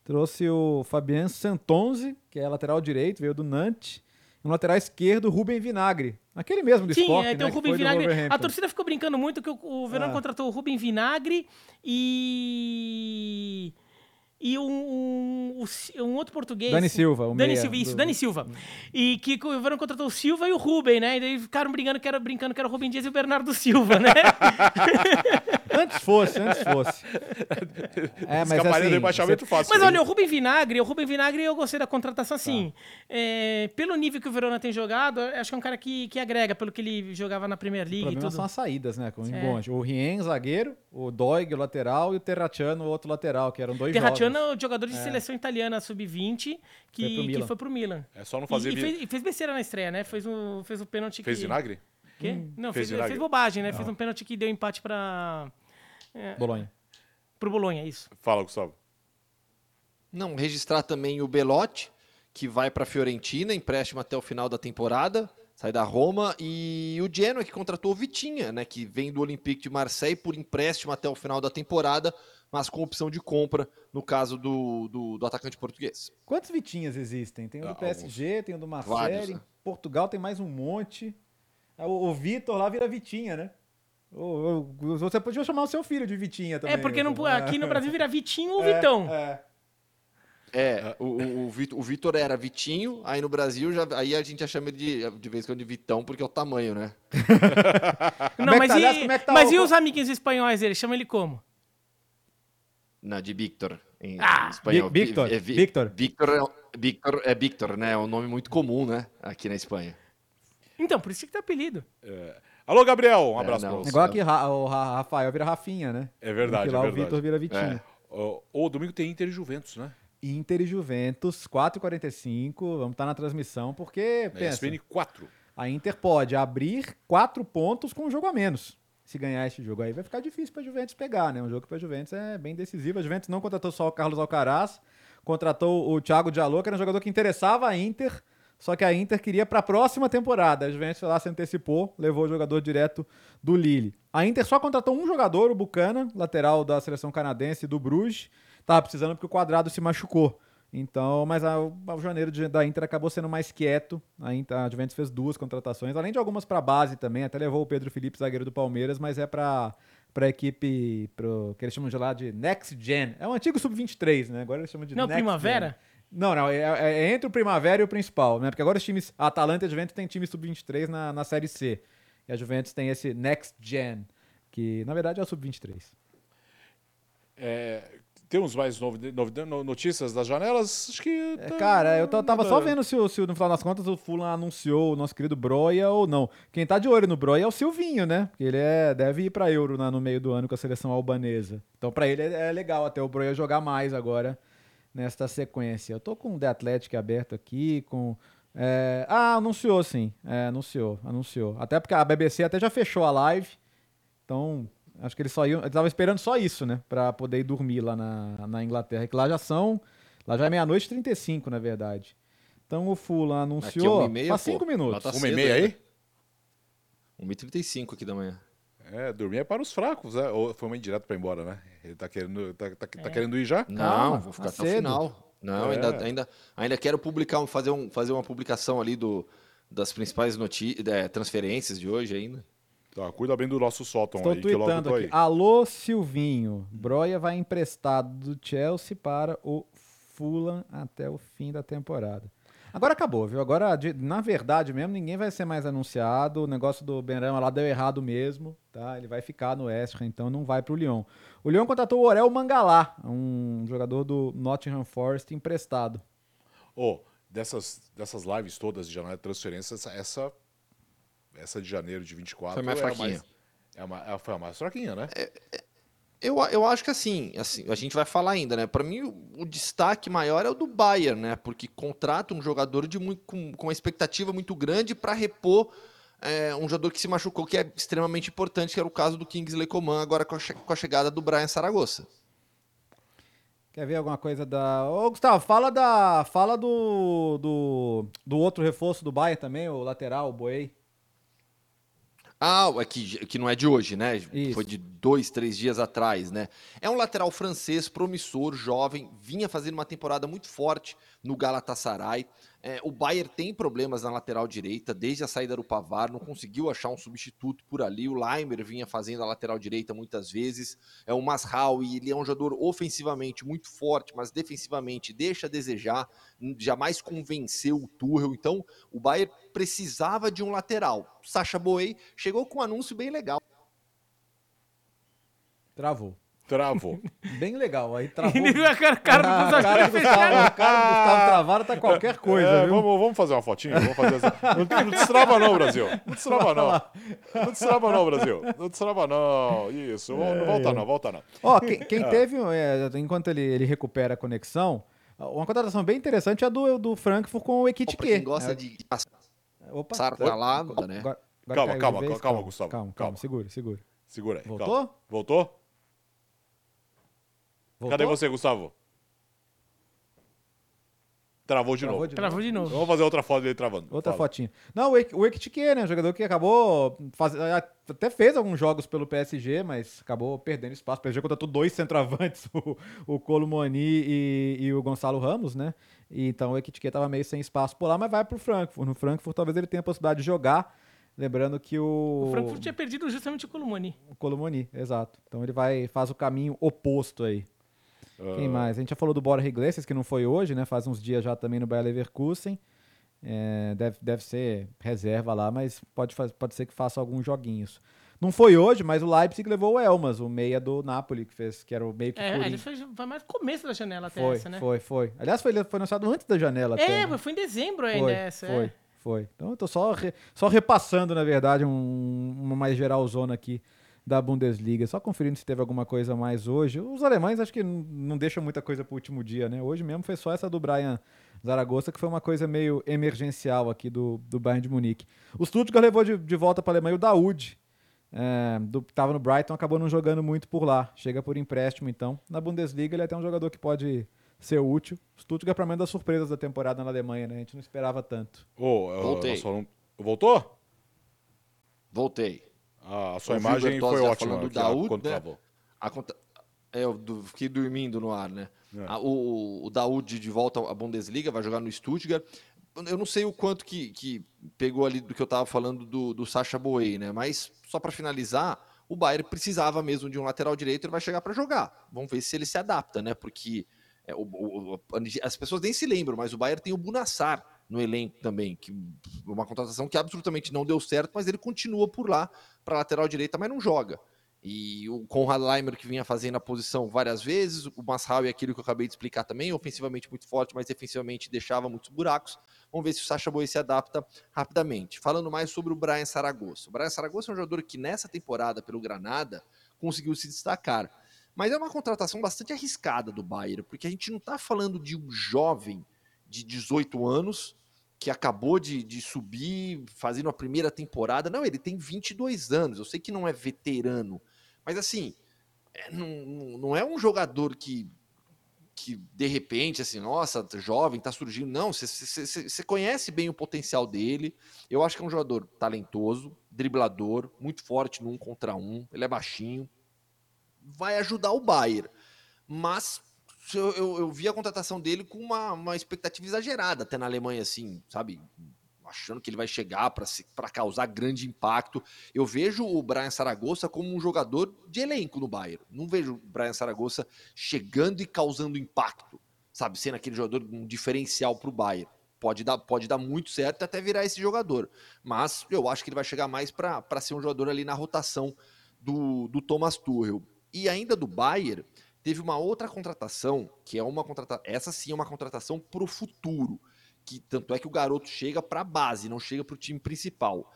Trouxe o Fabian Santonzi, que é lateral direito, veio do Nantes. E um lateral esquerdo, Rubem Vinagre. Aquele mesmo do Sim, Sport, é, tem né, o Rubem Vinagre. A torcida ficou brincando muito que o, o Verona Ah. contratou o Rubem Vinagre e. e um, um, o- um outro português. Dani Silva, o Dani meia Silva, isso, do- Dani Silva. E que o Verão contratou o Silva e o Rubem, né? E daí ficaram brincando que era, brincando que era o Rubem Dias e o Bernardo Silva, né? Antes fosse, antes fosse. É, mas assim, do rebaixamento fácil. Mas hein? olha, o Rubem Vinagre, o Rubem Vinagre eu gostei da contratação assim. É, pelo nível que o Verona tem jogado, acho que é um cara que, que agrega, pelo que ele jogava na Premier O League e problema tudo. são as saídas, né? Com o É. O Rien, zagueiro, o Doig, o lateral, e o Terracciano, o outro lateral, que eram dois Terracciano jogos. é o jogador de seleção italiana sub-20 que, Foi pro que Milan. foi pro Milan. É só não E- fazer. E, vi- fez, e fez besteira na estreia, né? Fez o, fez o pênalti Fez que... vinagre? Quê? Não, Fez fez, vinagre. fez bobagem, né? Fez um pênalti que deu empate para Bolonha. pro Bolonha, isso. Fala, Gustavo. Não, registrar também o Belotti, que vai para a Fiorentina, empréstimo até o final da temporada, sai da Roma, e o Genoa, que contratou o Vitinha, né, que vem do Olympique de Marseille por empréstimo até o final da temporada, mas com opção de compra, no caso do, do, do atacante português. Quantos Vitinhas existem? Tem o do Ah, PSG, tem o do Vários, Marseille, né? em Portugal tem mais um monte. Ah, O, o Vitor lá vira Vitinha, né? O- o- você podia chamar o seu filho de Vitinha também. É, porque não, né? aqui no Brasil vira Vitinho ou É, Vitão. É, É, o, o, o Vitor- o Vitor era Vitinho, aí no Brasil, já, aí a gente já chama ele de, de vez em quando de Vitão, porque é o tamanho, né? Não, é mas, tá? e, é tá mas o- e os amiguinhos espanhóis dele? Chama ele como? Na, de Victor, em Ah, espanhol. Vi- Victor, Vi- é Vi- Victor. Victor é, Victor é Victor, né? É um nome muito comum, né? Aqui na Espanha. Então, por isso que tem apelido. Alô, Gabriel. Um abraço não. pra você. Igual aqui o Ra- Rafael vira Rafinha, né? É verdade, Porque é lá o verdade. Vitor vira Vitinha. Ô, ô, domingo tem Inter e Juventus, né? Inter e Juventus, 4h45, vamos estar na transmissão, porque, Na pensa, ESPN 4. a Inter pode abrir quatro pontos com um jogo a menos. Se ganhar esse jogo aí, vai ficar difícil para Juventus pegar, né? Um jogo para Juventus é bem decisivo. A Juventus não contratou só o Carlos Alcaraz, contratou o Thiago Diallo, que era um jogador que interessava a Inter, só que a Inter queria para a próxima temporada. A Juventus lá, se antecipou, levou o jogador direto do Lille. A Inter só contratou um jogador, o Bucana, lateral da seleção canadense do Bruges. Tava precisando porque o quadrado se machucou. Então, mas a- o, o janeiro de- da Inter acabou sendo mais quieto. A, Inter, a Juventus fez duas contratações, além de algumas para base também. Até levou o Pedro Felipe, zagueiro do Palmeiras, mas é para para equipe pro, que eles chamam de lá de Next Gen. É um antigo sub-23, né? Agora eles chamam de Não, Next Primavera? Gen. Não, não, é, é- é entre o Primavera e o principal, né? Porque agora os times, a Atalanta e a Juventus tem time sub-23 na, na Série C. E a Juventus tem esse Next Gen, que na verdade é o sub-23. É, temos mais novi- novi- no- notícias das janelas? Acho que. É, tá- cara, eu tava só vendo se, se no final das contas o Fulham anunciou o nosso querido Broia ou não. Quem tá de olho no Broia é o Silvinho, né? Porque ele é, deve ir pra Euro na- no meio do ano com a seleção albanesa. Então pra ele é, é legal até o Broia jogar mais agora nesta sequência. Eu tô com o The Athletic aberto aqui, com... é, ah, anunciou sim. É, anunciou, anunciou. Até porque a BBC até já fechou a live. Então, acho que eles só iam. Eu tava esperando só isso, né? Pra poder ir dormir lá na, na Inglaterra. Que lá já são. Lá já é meia-noite e 35, na verdade. Então o Aqui é anunciou. uma e meia, faz pô. cinco minutos. Tá Uma e meia aí? 1h35 aqui da manhã. É, dormir é para os fracos, né? Ou foi uma indireta pra ir embora, né? Ele tá querendo, tá, tá- tá É. querendo ir já? Não, Calma, vou ficar tá até o final. Não, É. ainda, ainda, ainda quero publicar, fazer, um, fazer uma publicação ali do, das principais noti é, transferências de hoje ainda. Tá, cuida bem do nosso sótão Estou aí, que logo tô aqui. aí. Alô, Silvinho. Broia vai emprestado do Chelsea para o Fulham até o fim da temporada. Agora acabou, viu? Agora, de- na verdade mesmo, ninguém vai ser mais anunciado. O negócio do Benrama lá deu errado mesmo, tá? Ele vai ficar no West Ham, então não vai pro Lyon. O Lyon contratou o Orel Mangalá, um jogador do Nottingham Forest emprestado. Ô, dessas, dessas lives todas de janela de transferência, essa, essa, essa de janeiro de 24 Foi mais é a fraquinha. mais, é a ma- é- foi a mais fraquinha, né? Eu, eu acho que assim, assim, a gente vai falar ainda, né? Para mim, o, o destaque maior é o do Bayern, né? Porque contrata um jogador de muito, com, com uma expectativa muito grande para repor é, um jogador que se machucou, que é extremamente importante, que era o caso do Kingsley Coman, agora com a, che- com a chegada do Brian Saragossa. Quer ver alguma coisa da. Ô, Gustavo, fala da. Fala do. do, do outro reforço do Bayern também, o lateral, o Boei. Ah, é que, que não é de hoje, né? Isso. Foi de dois, três dias atrás, né? É um lateral francês promissor, jovem, vinha fazendo uma temporada muito forte no Galatasaray. É, o Bayern tem problemas na lateral direita desde a saída do Pavar, não conseguiu achar um substituto por ali. O Leimer vinha fazendo a lateral direita muitas vezes. É o Masraoui, ele é um jogador ofensivamente muito forte, mas defensivamente deixa a desejar. Jamais convenceu o Tuchel. Então, o Bayern precisava de um lateral. Sacha Boey chegou com um anúncio bem legal. Travou. Travou. Bem legal. Aí travou. a cara, cara do Ah, Gustavo cara do Gustavo, a cara do Gustavo travado tá qualquer coisa, É, viu? vamos, vamos fazer uma fotinha? Vamos fazer essa... não, não destrava não, Brasil. Não destrava não. Não destrava não, Brasil. Não destrava não. Isso. Não volta não, volta não. Ó, quem, quem teve, é, enquanto ele, ele recupera a conexão, uma contratação bem interessante é a do, do Frankfurt com o Ekitike. quem gosta É, de Opa, passar pra lá, né? agora- agora Calma, calma, vez. calma, Gustavo, Calma, calma, calma. segura, segura. Segura aí. Voltou? calma. Voltou? Voltou? Cadê você, Gustavo? Travou de Travou novo. de Travou de novo. Vamos fazer outra foto dele travando. Outra Fala. fotinha. Não, o Ek- o Ekitike, né? Jogador que acabou. Faz... Até fez alguns jogos pelo PSG, mas acabou perdendo espaço. O PSG contratou dois centroavantes, o, o Colomoni e, e o Gonçalo Ramos, né? E, então o Ekitike tava meio sem espaço por lá, mas vai pro Frankfurt. No Frankfurt talvez ele tenha a possibilidade de jogar. Lembrando que o. O Frankfurt tinha perdido justamente o Colomani. O Colomoni, exato. Então ele vai faz o caminho oposto aí. Quem Ah. mais? A gente já falou do Borja Iglesias, que não foi hoje, né? Faz uns dias já também no Bayer Leverkusen. É, deve, deve ser reserva lá, mas pode, faz- pode ser que faça alguns joguinhos. Não foi hoje, mas o Leipzig levou o Elmas, o meia do Napoli, que fez, que era o meio que É, ele foi, foi mais no começo da janela até foi, essa, né? foi, foi. Aliás, foi, foi anunciado antes da janela. até, É, né? mas foi em dezembro ainda Foi, essa. foi, é. foi. Então eu tô só, re- só repassando, na verdade, um, uma mais geral zona aqui da Bundesliga. Só conferindo se teve alguma coisa mais hoje. Os alemães acho que não, deixam muita coisa pro último dia, né? Hoje mesmo foi só essa do Brian Zaragoza, que foi uma coisa meio emergencial aqui do, do Bayern de Munique. O Stuttgart levou de, de volta para a Alemanha o Daoud, é, do, que estava no Brighton, acabou não jogando muito por lá. Chega por empréstimo, então. Na Bundesliga ele é até um jogador que pode ser útil. O Stuttgart, para mim, é uma das surpresas da temporada na Alemanha, né? A gente não esperava tanto. Ô, eu- Voltei. nós falamos- Voltou? Voltei. Ah, a sua o imagem Bertozzi foi ótima falando do ó, Daoud, quando né? conta- É, eu du- fiquei dormindo no ar, né? É. A- o, o Daoud de volta à Bundesliga, vai jogar no Stuttgart. Eu não sei o quanto que, que pegou ali do que eu tava falando do, do Sacha Boey, né? Mas só para finalizar, o Bayern precisava mesmo de um lateral direito, ele vai chegar para jogar. Vamos ver se ele se adapta, né? Porque é, o- o- as pessoas nem se lembram, mas o Bayern tem o Bunassar no elenco também, que uma contratação que absolutamente não deu certo, mas ele continua por lá para lateral direita, mas não joga. E o Conrad Leimer, que vinha fazendo a posição várias vezes, o Masraoui é aquilo que eu acabei de explicar também, ofensivamente muito forte, mas defensivamente deixava muitos buracos. Vamos ver se o Sacha Boey se adapta rapidamente. Falando mais sobre o Brian Saragossa. O Brian Saragossa é um jogador que nessa temporada, pelo Granada, conseguiu se destacar. Mas é uma contratação bastante arriscada do Bayern, porque a gente não está falando de um jovem de 18 anos que acabou de, de subir, fazendo a primeira temporada. Não, ele tem 22 anos. Eu sei que não é veterano, mas assim, é, não, não- é um jogador que, que de repente, assim, nossa, jovem, tá surgindo. Não, você conhece bem o potencial dele. Eu acho que é um jogador talentoso, driblador, muito forte no um contra um. Ele é baixinho. Vai ajudar o Bayern. Mas eu, eu, eu vi a contratação dele com uma, uma expectativa exagerada, até na Alemanha, assim, sabe? Achando que ele vai chegar para causar grande impacto. Eu vejo o Brian Saragossa como um jogador de elenco no Bayern. Não vejo o Brian Saragossa chegando e causando impacto, sabe? Sendo aquele jogador um diferencial para o Bayern. Pode dar, pode dar muito certo até virar esse jogador. Mas eu acho que ele vai chegar mais para ser um jogador ali na rotação do, do Thomas Tuchel. E ainda do Bayern, teve uma outra contratação, que é uma contratação, essa sim é uma contratação para o futuro, que tanto é que o garoto chega para a base, não chega para o time principal.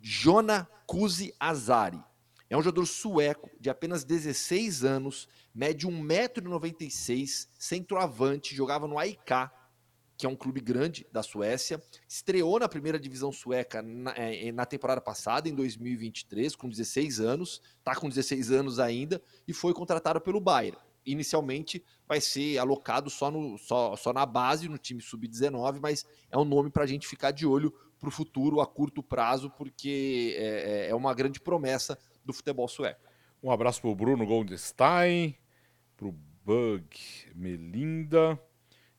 Jona Kuzi Azari. É um jogador sueco de apenas 16 anos, mede 1,96m, centroavante, jogava no AIK, que é um clube grande da Suécia. Estreou na primeira divisão sueca na, é, na temporada passada, em 2023, com 16 anos. Está com 16 anos ainda e foi contratado pelo Bayern. Inicialmente vai ser alocado só, no, só, só na base, no time sub-19, mas é um nome para a gente ficar de olho para o futuro, a curto prazo, porque é, é uma grande promessa do futebol sueco. Um abraço pro Bruno Goldstein, pro Bug Melinda.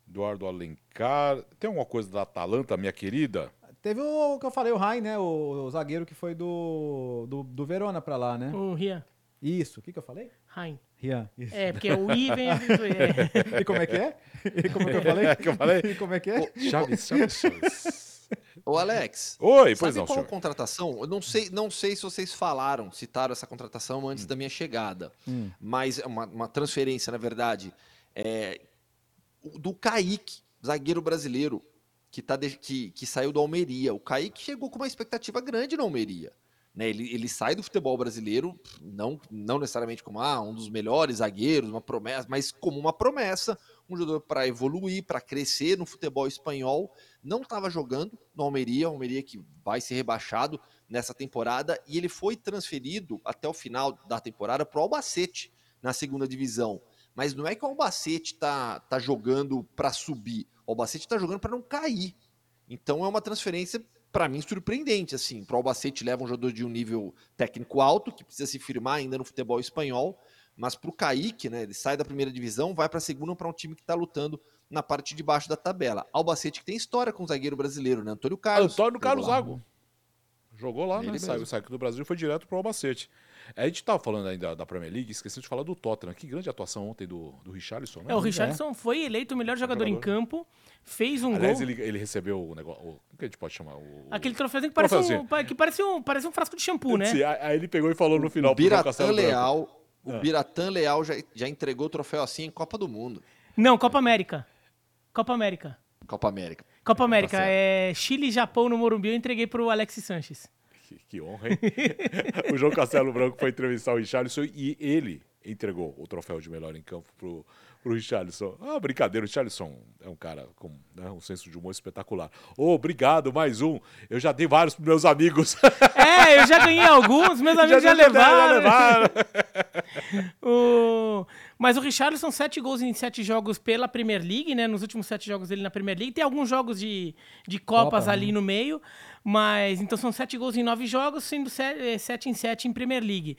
Eduardo Alencar. Tem alguma coisa da Atalanta, minha querida? Teve o que eu falei, o Rai, né? O, o zagueiro que foi do, do, do Verona pra lá, né? O Rian. Isso. O que, que eu falei? Hein. Rian. Isso. É, porque o I vem. É. E como é que é? E como é que eu falei? que eu falei? E como é que é? Chaves, Chaves, Chaves. Ô, Alex. Oi, pois Sabe não, qual senhor. contratação? Eu não sei, não sei se vocês falaram, citaram essa contratação Hum. antes da minha chegada. Mas é uma, uma transferência, na verdade, é, o- do Kaique, zagueiro brasileiro, que, tá de- que, que saiu do Almeria. O Kaique chegou com uma expectativa grande no Almeria. Né? Ele, ele sai do futebol brasileiro, não, não necessariamente como ah, um dos melhores zagueiros, uma promessa, mas como uma promessa, um jogador para evoluir, para crescer no futebol espanhol. Não estava jogando no Almeria, Almeria que vai ser rebaixado nessa temporada, e ele foi transferido até o final da temporada para o Albacete, na segunda divisão. Mas não é que o Albacete tá, tá jogando para subir, o Albacete está jogando para não cair. Então é uma transferência, para mim, surpreendente. assim. Para o Albacete leva um jogador de um nível técnico alto, que precisa se firmar ainda no futebol espanhol, mas para o Kaique, né, ele sai da primeira divisão, vai para a segunda para um time que está lutando na parte de baixo da tabela. Albacete que tem história com o zagueiro brasileiro, né? Antônio Carlos. Antônio Carlos Jogou lá. Zago. Jogou lá, Ele né? Saiu, saiu do Brasil e foi direto pro Albacete. A gente tava falando ainda da Premier League, esqueci de falar do Tottenham. Que grande atuação ontem do, do Richarlison, né? É, o Richardson foi eleito o melhor jogador, em Jogador. campo, fez um Aliás, gol. ele, ele recebeu o negócio. O, como que a gente pode chamar? O, Aquele troféuzinho que parece, um, Troféuzinho. que parece, um, parece um frasco de shampoo, né? Sim, aí ele pegou e falou no final O Biratã. Leal, o Ah. Biratã Leal já, já entregou o troféu assim em Copa do Mundo. Não, Copa América. Copa América. Copa América. Copa América. certo. é Chile e Japão no Morumbi, eu entreguei pro Alexis Sanches. Que, que honra, hein? o João Castelo Branco foi entrevistar o Richarlison e ele entregou o troféu de melhor em campo pro, pro Richarlison. Ah, brincadeira, o Richarlison é um cara com né, um senso de humor espetacular. Ô, obrigado, mais um. Eu já dei vários pros meus amigos. É, eu já ganhei alguns, meus amigos já, já levaram. levaram. O- Mas o Richarlison, sete gols em sete jogos pela Premier League, né? Nos últimos sete jogos dele na Premier League. Tem alguns jogos de, de Copas Copa, ali no meio, mas então são sete gols em nove jogos, sendo se- eh, sete em sete em Premier League.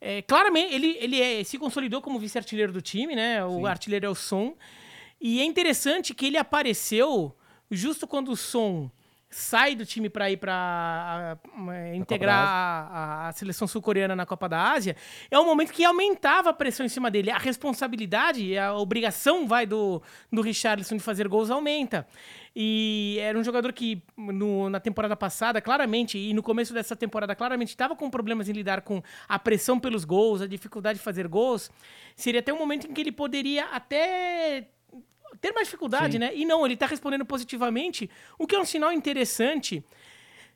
É, claramente, ele, ele é- se consolidou como vice-artilheiro do time, né? O artilheiro é o Son. E é interessante que ele apareceu justo quando o Son sai do time para ir para integrar a, a- seleção sul-coreana na Copa da Ásia, é um momento que aumentava a pressão em cima dele. A responsabilidade, a obrigação vai do, do Richarlison de fazer gols aumenta. E era um jogador que no- na temporada passada, claramente, e no começo dessa temporada, claramente estava com problemas em lidar com a pressão pelos gols, a dificuldade de fazer gols. Seria até um momento em que ele poderia até ter mais dificuldade, né? E não, ele tá respondendo positivamente, o que é um sinal interessante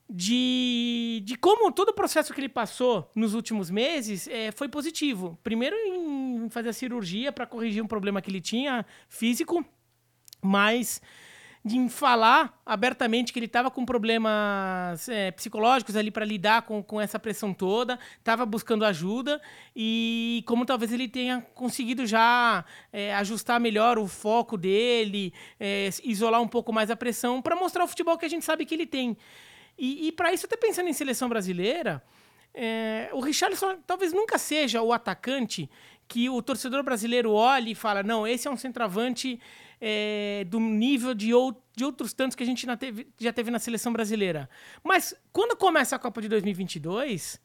de, de como todo o processo que ele passou nos últimos meses eh, foi positivo. Primeiro em fazer a cirurgia para corrigir um problema que ele tinha físico, mas de falar abertamente que ele estava com problemas eh, psicológicos ali para lidar com, com essa pressão toda, estava buscando ajuda e como talvez ele tenha conseguido já eh, ajustar melhor o foco dele, eh, isolar um pouco mais a pressão para mostrar o futebol que a gente sabe que ele tem. E, e para isso, até pensando em seleção brasileira, é, o Richarlison talvez nunca seja o atacante que o torcedor brasileiro olhe e fala: não, esse é um centroavante é, do nível de, ou- de outros tantos que a gente teve- já teve na seleção brasileira. Mas quando começa a Copa de 2022.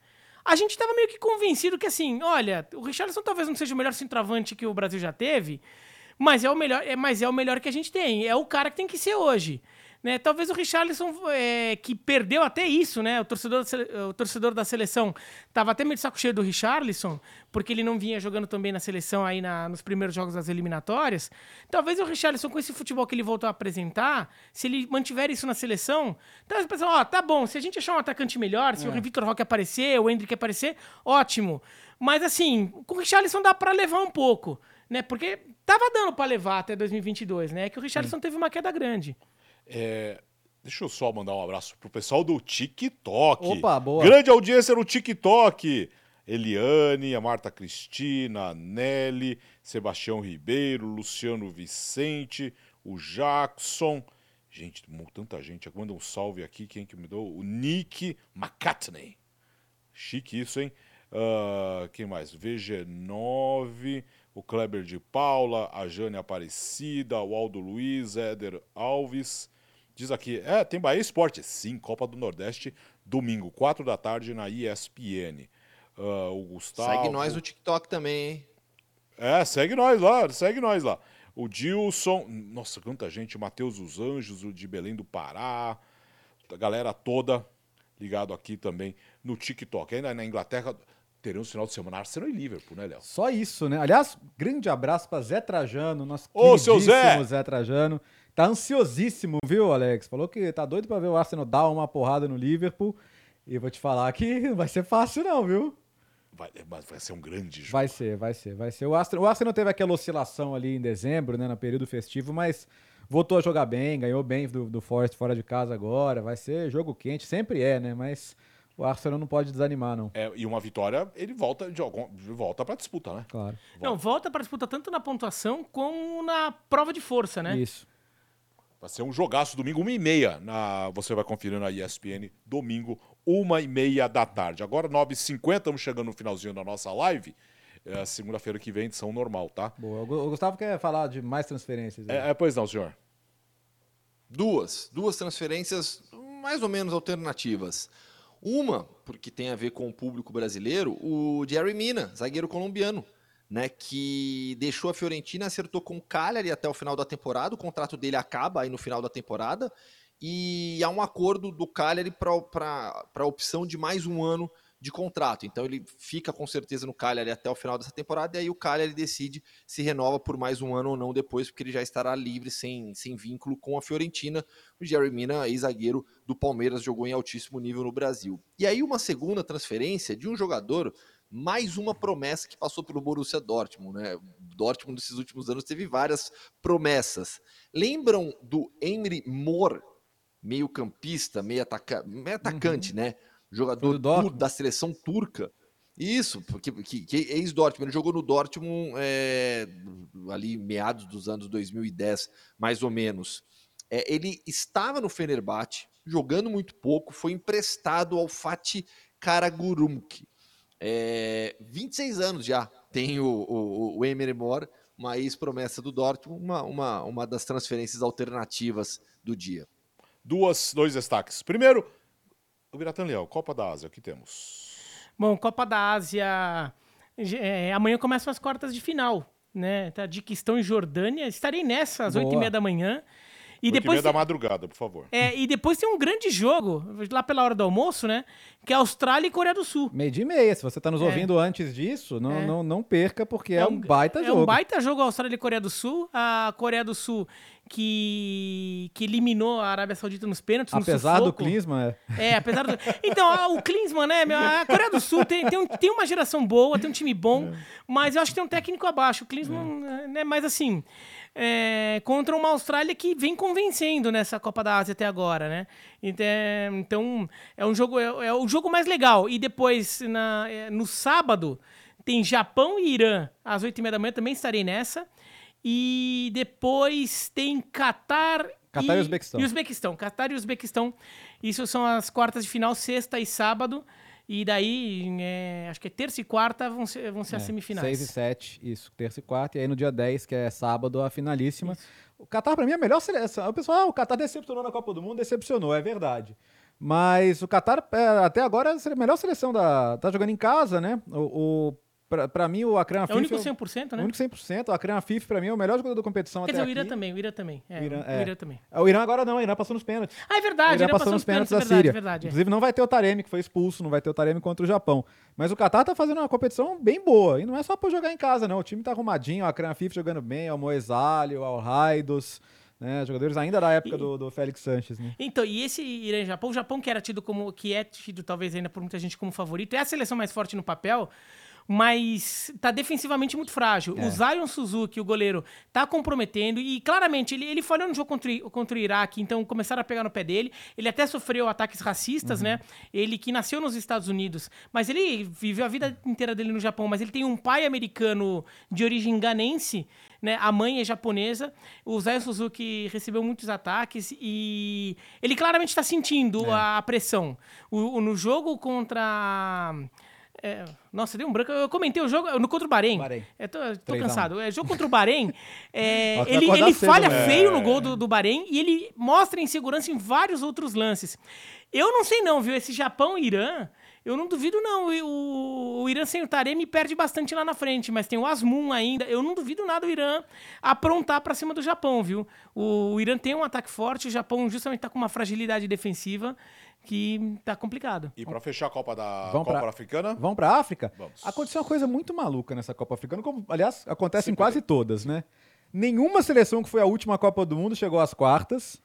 A gente estava meio que convencido que, assim, olha, o Richarlison talvez não seja o melhor centroavante que o Brasil já teve, mas é o melhor, é, mas é o melhor que a gente tem. É o cara que tem que ser hoje. Né? Talvez o Richarlison, é, que perdeu até isso, né? O torcedor, o torcedor da seleção estava até meio de saco cheio do Richarlison, porque ele não vinha jogando também na seleção aí na- nos primeiros jogos das eliminatórias. Talvez o Richarlison, com esse futebol que ele voltou a apresentar, se ele mantiver isso na seleção, talvez o pessoal, ó, tá bom, se a gente achar um atacante melhor, se o Vitor Roque aparecer, o Hendrick aparecer, ótimo. Mas assim, com o Richarlison dá para levar um pouco, né? Porque tava dando para levar até 2022, né? É que o Richarlison teve uma queda grande. É, deixa eu só mandar um abraço pro pessoal do TikTok. Opa, boa. Grande audiência no TikTok. Eliane, a Marta Cristina, a Nelly, Sebastião Ribeiro, Luciano Vicente, o Jackson. Gente, tanta gente. Manda um salve aqui. Quem que me deu? O Nick McCartney. Chique isso, hein? Ah, quem mais? VG9. o Kleber de Paula, a Jane Aparecida, o Aldo Luiz, Éder Alves. Diz aqui, é, tem Bahia Esporte. Sim, Copa do Nordeste, domingo, 4 da tarde na ESPN. Ah, o Gustavo. Segue nós no TikTok também, hein? É, segue nós lá, segue nós lá. O Dilson, nossa, quanta gente, Matheus dos Anjos, o de Belém do Pará, a galera toda ligado aqui também no TikTok. Ainda na Inglaterra teremos final de semana Arsenal e Liverpool, né, Léo? Só isso, né? Aliás, grande abraço pra Zé Trajano, nosso Ô, seu Zé! Zé Trajano. Tá ansiosíssimo, viu, Alex? Falou que tá doido pra ver o Arsenal dar uma porrada no Liverpool. E vou te falar que não vai ser fácil não, viu? Vai, mas vai ser um grande jogo. Vai ser, vai ser, vai ser. O Arsenal, o Arsenal teve aquela oscilação ali em dezembro, né, no período festivo, mas voltou a jogar bem, ganhou bem do, do Forest fora de casa agora. Vai ser jogo quente, sempre é, né? Mas o Arsenal não pode desanimar, não. É, e uma vitória, ele volta de algum, volta para disputa, né? Claro. Não, volta para disputa tanto na pontuação como na prova de força, né? Isso. Vai ser um jogaço domingo, uma e meia. Na, você vai conferir na ESPN, domingo, uma e meia da tarde. Agora, 9h50, estamos chegando no finalzinho da nossa live. É, segunda-feira que vem, edição normal, tá? Boa. O Gu- o Gustavo quer falar de mais transferências. aí. É, é, pois não, senhor. Duas. Duas transferências mais ou menos alternativas. Uma, porque tem a ver com o público brasileiro, o Jerry Mina, zagueiro colombiano, né, que deixou a Fiorentina, acertou com o Cagliari até o final da temporada, o contrato dele acaba aí no final da temporada, e há um acordo do Cagliari para a opção de mais um ano de contrato. Então ele fica com certeza no Cagliari até o final dessa temporada, e aí o Cagliari decide se renova por mais um ano ou não depois, porque ele já estará livre, sem, sem vínculo com a Fiorentina. O Jerry Mina, ex-zagueiro do Palmeiras, jogou em altíssimo nível no Brasil. E aí uma segunda transferência de um jogador, mais uma promessa que passou pelo Borussia Dortmund. Né? O Dortmund nesses últimos anos teve várias promessas. Lembram do Emre Mor, meio campista, meio, ataca meio atacante, né? Jogador do da seleção turca. Isso, porque que, que ex-Dortmund. Ele jogou no Dortmund é, ali meados dos anos 2010, mais ou menos. É, ele estava no Fenerbahçe, jogando muito pouco, foi emprestado ao Fatih Karagurumk. É, 26 anos já tem o, o, o Emre Mor, uma ex-promessa do Dortmund, uma, uma, uma das transferências alternativas do dia. Duas, dois destaques. Primeiro, o Biratan Leal, Copa da Ásia, o que temos? Bom, Copa da Ásia. é, amanhã começam as quartas de final, né? Tá de questão em Jordânia. Estarei nessa às oito e meia da manhã. E Oito e depois, meia da madrugada, por favor. é, e depois tem um grande jogo, lá pela hora do almoço, né? Que é Austrália e Coreia do Sul. Meio dia e meia. Se você tá nos É. ouvindo antes disso, não, É. não, não perca, porque é, um baita é jogo. um baita jogo Austrália e Coreia do Sul. A Coreia do Sul que, que eliminou a Arábia Saudita nos pênaltis. no Apesar do sufoco. Klinsmann, é. É, apesar do. Então, a- o Klinsmann, né? A Coreia do Sul tem, tem, um- tem uma geração boa, tem um time bom, mas eu acho que tem um técnico abaixo. O Klinsmann, né? Mas assim. É, contra uma Austrália que vem convencendo nessa Copa da Ásia até agora, né? Então, é- um jogo, é, é o jogo mais legal. E depois, na, é, no sábado, tem Japão e Irã, às 8h30 da manhã, também estarei nessa. E depois tem Catar, Catar e Uzbequistão. E Uzbequistão. Catar e Uzbequistão. Isso são as quartas de final, sexta e sábado. E daí, é, acho que é terça e quarta vão ser, vão ser as semifinais. 6 e 7, isso, terça e quarta. E aí no dia 10, que é sábado, a finalíssima. O Qatar, pra mim, é a melhor seleção. O pessoal, ah, o Qatar decepcionou na Copa do Mundo, decepcionou, é verdade. Mas o Qatar, é, até agora, é a melhor seleção da. Tá jogando em casa, né? O, o, pra, pra mim, o Akran É Afif. o único o 100%, né? único 100%. O Akran Afif, pra mim, é o melhor jogador da competição Quer até dizer, o Irã aqui. também, o Irã também. É, O Irã, o é. Irã também. O Irã agora não, o Irã passou nos pênaltis. Ah, é O verdade, Irã passou nos pênaltis da verdade, Síria. verdade. é. Inclusive, não vai ter o Taremi, que foi expulso, não vai ter o Taremi contra o Japão. Mas o Qatar tá fazendo uma competição bem boa. E não é só por jogar em casa, não. O time tá arrumadinho, o Akran Afif jogando bem, o Moesali, o Al-Raidos, né? Jogadores ainda da época E- do, do Félix Sanches, né? Então, e esse Irã e Japão, o Japão que era tido como, que é tido talvez ainda por muita gente como favorito, é a seleção mais forte no papel, mas tá defensivamente muito frágil. É. O Zion Suzuki, o goleiro, tá comprometendo e claramente ele, ele falhou no jogo contra, o- contra o Iraque, então começaram a pegar no pé dele. Ele até sofreu ataques racistas, né? Ele que nasceu nos Estados Unidos, mas ele viveu a vida inteira dele no Japão, mas ele tem um pai americano de origem ganense, né? A mãe é japonesa. O Zion Suzuki recebeu muitos ataques e ele claramente está sentindo a pressão. O, o- no jogo contra É, nossa, deu um branco. Eu comentei o jogo no contra o Bahrein. Bahrein. Eu tô, tô 3 a 1. cansado. É, jogo contra o Bahrein. é, ele ele cedo, falha né? feio no gol do, do Bahrein e ele mostra insegurança em vários outros lances. Eu não sei não, viu? Esse Japão e Irã, eu não duvido não. O, o Irã sem o Taremi perde bastante lá na frente, mas tem o Asmun ainda. Eu não duvido nada o Irã aprontar pra cima do Japão, viu? O, o Irã tem um ataque forte, o Japão justamente tá com uma fragilidade defensiva que tá complicado. E pra fechar a Copa da Vamos Copa pra- Africana, Vamos pra África? Vamos. Aconteceu uma coisa muito maluca nessa Copa Africana, como, aliás, acontece em quase todas, né? Nenhuma seleção que foi a última Copa do Mundo chegou às quartas.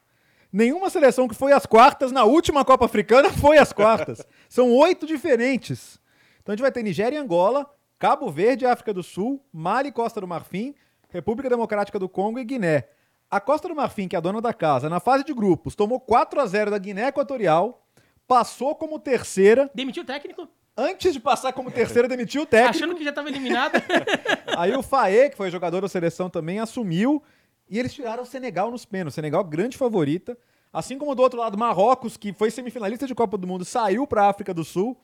Nenhuma seleção que foi às quartas na última Copa Africana foi às quartas. São oito diferentes. Então a gente vai ter Nigéria e Angola, Cabo Verde, África do Sul, Mali, Costa do Marfim, República Democrática do Congo e Guiné. A Costa do Marfim, que é a dona da casa, na fase de grupos, tomou 4 a 0 da Guiné Equatorial, passou como terceira, Demitiu o técnico, antes de passar como terceira, demitiu o técnico. achando que já tava eliminado. Aí o Faê, que foi jogador da seleção também, assumiu. E eles tiraram o Senegal nos pênaltis. Senegal, grande favorita. Assim como do outro lado, Marrocos, que foi semifinalista de Copa do Mundo, saiu para a África do Sul.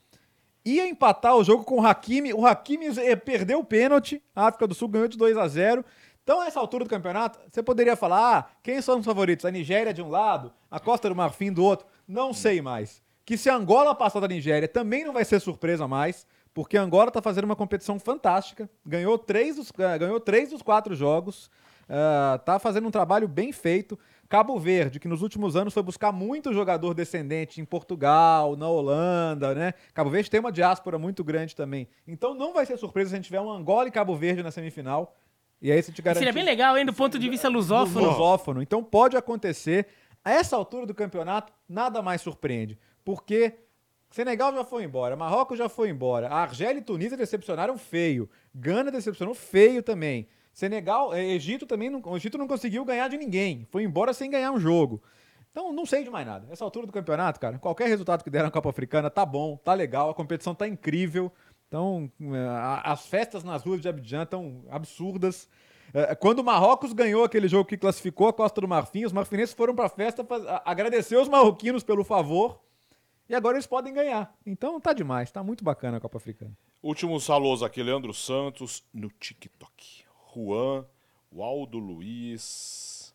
Ia empatar o jogo com o Hakimi. O Hakimi eh, perdeu o pênalti. A África do Sul ganhou de 2 a 0 Então, a essa altura do campeonato, você poderia falar: ah, quem são os favoritos? A Nigéria de um lado, a Costa do Marfim do outro. Não sei mais. Que se a Angola passar da Nigéria, também não vai ser surpresa mais, porque a Angola está fazendo uma competição fantástica. Ganhou três dos, eh, ganhou três dos quatro jogos. ah, tá fazendo um trabalho bem feito. Cabo Verde, que nos últimos anos foi buscar muito jogador descendente em Portugal, na Holanda, né? Cabo Verde tem uma diáspora muito grande também. Então não vai ser surpresa se a gente tiver um Angola e Cabo Verde na semifinal. E aí você te garante Seria bem legal, hein, do ponto de vista lusófono. lusófono. Então pode acontecer. A essa altura do campeonato, nada mais surpreende. Porque Senegal já foi embora, Marrocos já foi embora, a Argélia e Tunísia decepcionaram feio, Gana decepcionou feio também. Senegal, eh, Egito também, não, o Egito não conseguiu ganhar de ninguém, foi embora sem ganhar um jogo. Então não sei de mais nada. Essa altura do campeonato, cara, qualquer resultado que der na Copa Africana tá bom, tá legal, a competição tá incrível. Então, eh, as festas nas ruas de Abidjan estão absurdas. Eh, Quando o Marrocos ganhou aquele jogo que classificou a Costa do Marfim, os marfinenses foram pra festa pra a- agradecer os marroquinos pelo favor. E agora eles podem ganhar. Então tá demais, tá muito bacana a Copa Africana. últimos alôs aqui, Leandro Santos no TikTok. Juan, Waldo Luiz,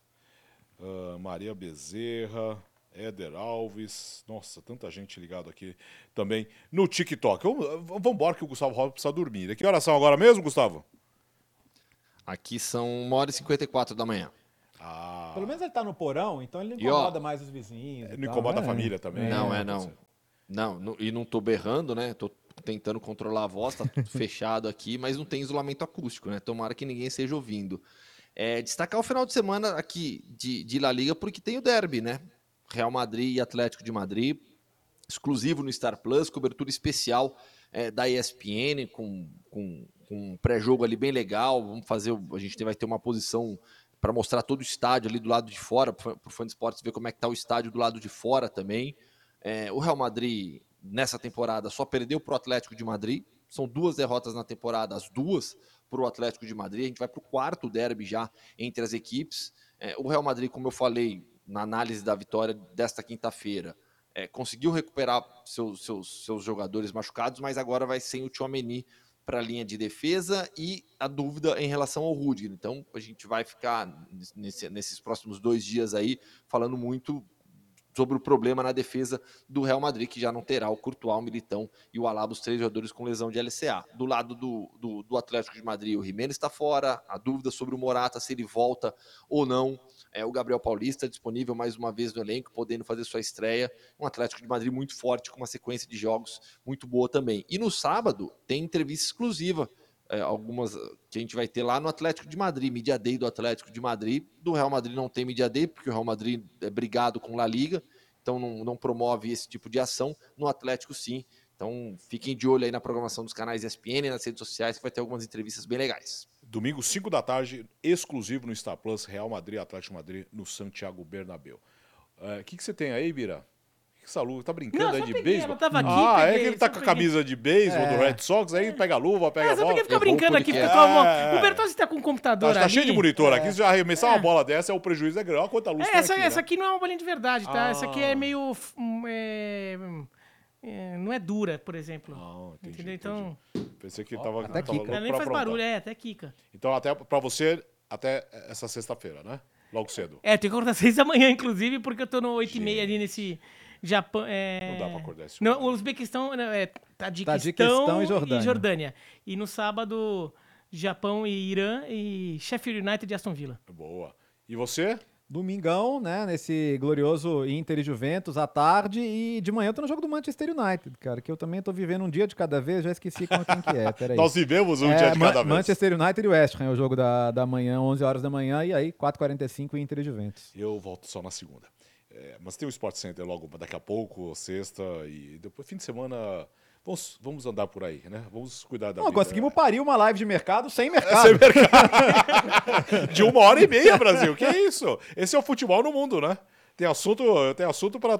ah, Maria Bezerra, Éder Alves. Nossa, tanta gente ligado aqui também no TikTok. Vamos embora que o Gustavo Rosa precisa dormir. Que horas são agora mesmo, Gustavo? Aqui são 1 hora e 54 da manhã. Ah, Pelo menos ele tá no porão, então ele não E, ó, incomoda mais os vizinhos. e não tal, incomoda a né? família também. não, né? é não. Não, não- e não tô berrando, né? Tô tentando controlar a voz, tá tudo fechado aqui, mas não tem isolamento acústico, né? Tomara que ninguém esteja ouvindo. É, destacar o final de semana aqui de, de La Liga, porque tem o derby, né? Real Madrid e Atlético de Madrid, exclusivo no Star Plus, cobertura especial é, da ESPN, com, com, com um pré-jogo ali bem legal. Vamos fazer, o- a gente vai ter uma posição para mostrar todo o estádio ali do lado de fora, para o fã de esportes ver como é que tá o estádio do lado de fora também. É, o Real Madrid, nessa temporada, só perdeu para o Atlético de Madrid. São duas derrotas na temporada, as duas para o Atlético de Madrid. A gente vai para o quarto derby já entre as equipes. É, o Real Madrid, como eu falei na análise da vitória desta quinta-feira, é, conseguiu recuperar seus, seus, seus jogadores machucados, mas agora vai sem o Tchouameni para a linha de defesa e a dúvida em relação ao Rudiger. Então, a gente vai ficar nesse- nesses próximos dois dias aí falando muito sobre o problema na defesa do Real Madrid, que já não terá o Courtois, o Militão e o Alaba, os três jogadores com lesão de LCA. Do lado do, do, do Atlético de Madrid, o Jiménez está fora, a dúvida sobre o Morata, se ele volta ou não. É, o Gabriel Paulista disponível mais uma vez no elenco, podendo fazer sua estreia. Um Atlético de Madrid muito forte, com uma sequência de jogos muito boa também. E no sábado tem entrevista exclusiva é, algumas eh, que a gente vai ter lá no Atlético de Madrid, Media Day do Atlético de Madrid. Do Real Madrid não tem Media Day, porque o Real Madrid é brigado com La Liga, então não, não promove esse tipo de ação. No Atlético, sim. Então fiquem de olho aí na programação dos canais ESPN, nas redes sociais, que vai ter algumas entrevistas bem legais. Domingo, 5 da tarde, exclusivo no Star Plus, Real Madrid, Atlético Madrid, no Santiago Bernabéu. O que, que você tem aí, Bira? O que essa luva? Tá brincando Não, aí só de peguei, beisebol? tava aqui, ah, é peguei, que ele tá só com a camisa de beisebol do É. Red Sox, aí pega a luva, pega É, a só bola. porque fica o brincando aqui, fica com a mão. É. O Bertozzi tá com um computador Tá, tá ali. cheio de monitor aqui, se já arremessar uma bola dessa, o prejuízo é grande. Olha quanta luz É, tem essa, aqui, essa né? aqui não é uma bolinha de verdade, tá? Ah. Essa aqui é meio. hum, é, é, não é dura, por exemplo. Não, entendi, entendeu? Então, Pensei que tava. até tava Kika. louco ela nem pra faz aprontar. barulho, é, até Kika. Então, até pra você, até essa sexta-feira, né? Logo cedo. É, tem que acordar às seis da manhã, inclusive, porque eu tô no oito e meia ali nesse Japão. É... Não dá pra acordar esse Não, o Uzbequistão, não, é Tadiquistão, Tadiquistão e Jordânia. e Jordânia. E no sábado, Japão e Irã e Sheffield United e Aston Villa. Boa. E você? Domingão, né? Nesse glorioso Inter e Juventus à tarde. E de manhã eu tô no jogo do Manchester United, cara. Que eu também tô vivendo um dia de cada vez, já esqueci quem que é. Peraí. Nós vivemos um É, dia de Ma- cada vez. Manchester United e West Ham é o jogo da, da manhã, 11 horas da manhã. E aí, 4h45 Inter e Juventus. Eu volto só na segunda. É, mas tem o Sport Center logo daqui a pouco, sexta, e depois, fim de semana, vamos, vamos andar por aí, né? Vamos cuidar da Não, vida. conseguimos parir uma live de mercado sem Sem mercado. mercado. De uma hora e meia, Brasil. Que isso? Esse é o futebol no mundo, né? Tem assunto, tem assunto para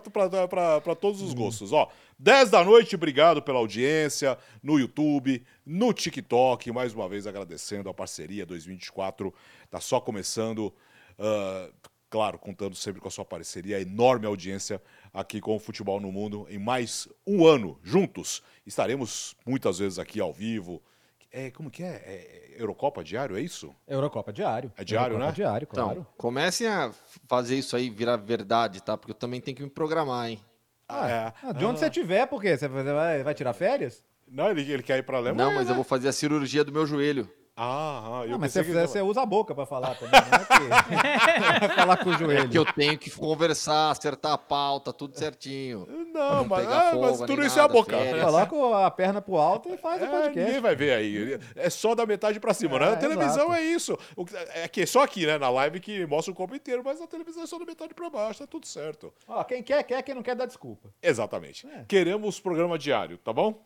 todos os gostos. Ó, 10 da noite, obrigado pela audiência no YouTube, no TikTok. Mais uma vez agradecendo a parceria 2024. Tá só começando. ah, claro, contando sempre com a sua parceria, a enorme audiência aqui com o Futebol no Mundo. Em mais um ano juntos. Estaremos muitas vezes aqui ao vivo. É, como que é? É Eurocopa diário, é isso? Eurocopa diário. É diário, Eurocopa né? diário, Então, claro. comecem a fazer isso aí virar verdade, tá? Porque eu também tenho que me programar, hein? Ah, é. Ah, de onde você estiver, por quê? Você vai, vai tirar férias? Não, ele, ele quer ir pra Alemanha. Não, mas eu vou fazer a cirurgia do meu joelho. Ah, ah eu Ah, mas se você que... fizer, você usa a boca pra falar também. Não é que vai falar com o joelho. Que eu tenho que conversar, acertar a pauta, tudo certinho. Não, mas, pegar ah, mas tudo isso é a nada, boca. férias. Coloca a perna pro alto e faz o É, podcast. ninguém vai ver aí. É só da metade pra cima, né? É, A televisão exato. é isso. O que- É que só aqui, né? Na live que mostra o corpo inteiro, mas a televisão é só da metade pra baixo, tá tudo certo. Ó, quem quer, quer, quem não quer, dá desculpa. Exatamente. É. Queremos programa diário, tá bom?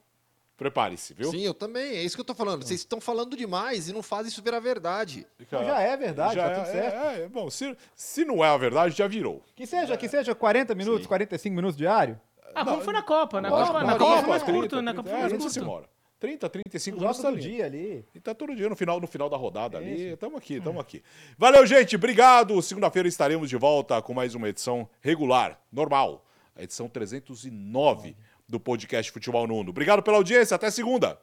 Prepare-se, viu? Sim, eu também. É isso que eu tô falando. Vocês estão falando demais e não fazem isso virar verdade. Então já é verdade, já tá tudo é, certo. é, é. Bom, se, se não é a verdade, já virou. Que seja, que seja 40 minutos, 45 minutos diário. Ah, como foi na Copa? Na Lógico, Copa, na Copa Copa, foi mais 30, curto, na Copa 30, foi é, mais curto. embora. 30, 35 Joga minutos tá todo ali. dia ali. E tá todo dia no final, no final da rodada ali. Tamo aqui, tamo aqui. Valeu, gente. Obrigado. Segunda-feira estaremos de volta com mais uma edição regular, normal. A edição 309 do podcast Futebol no Mundo. Obrigado pela audiência. Até segunda.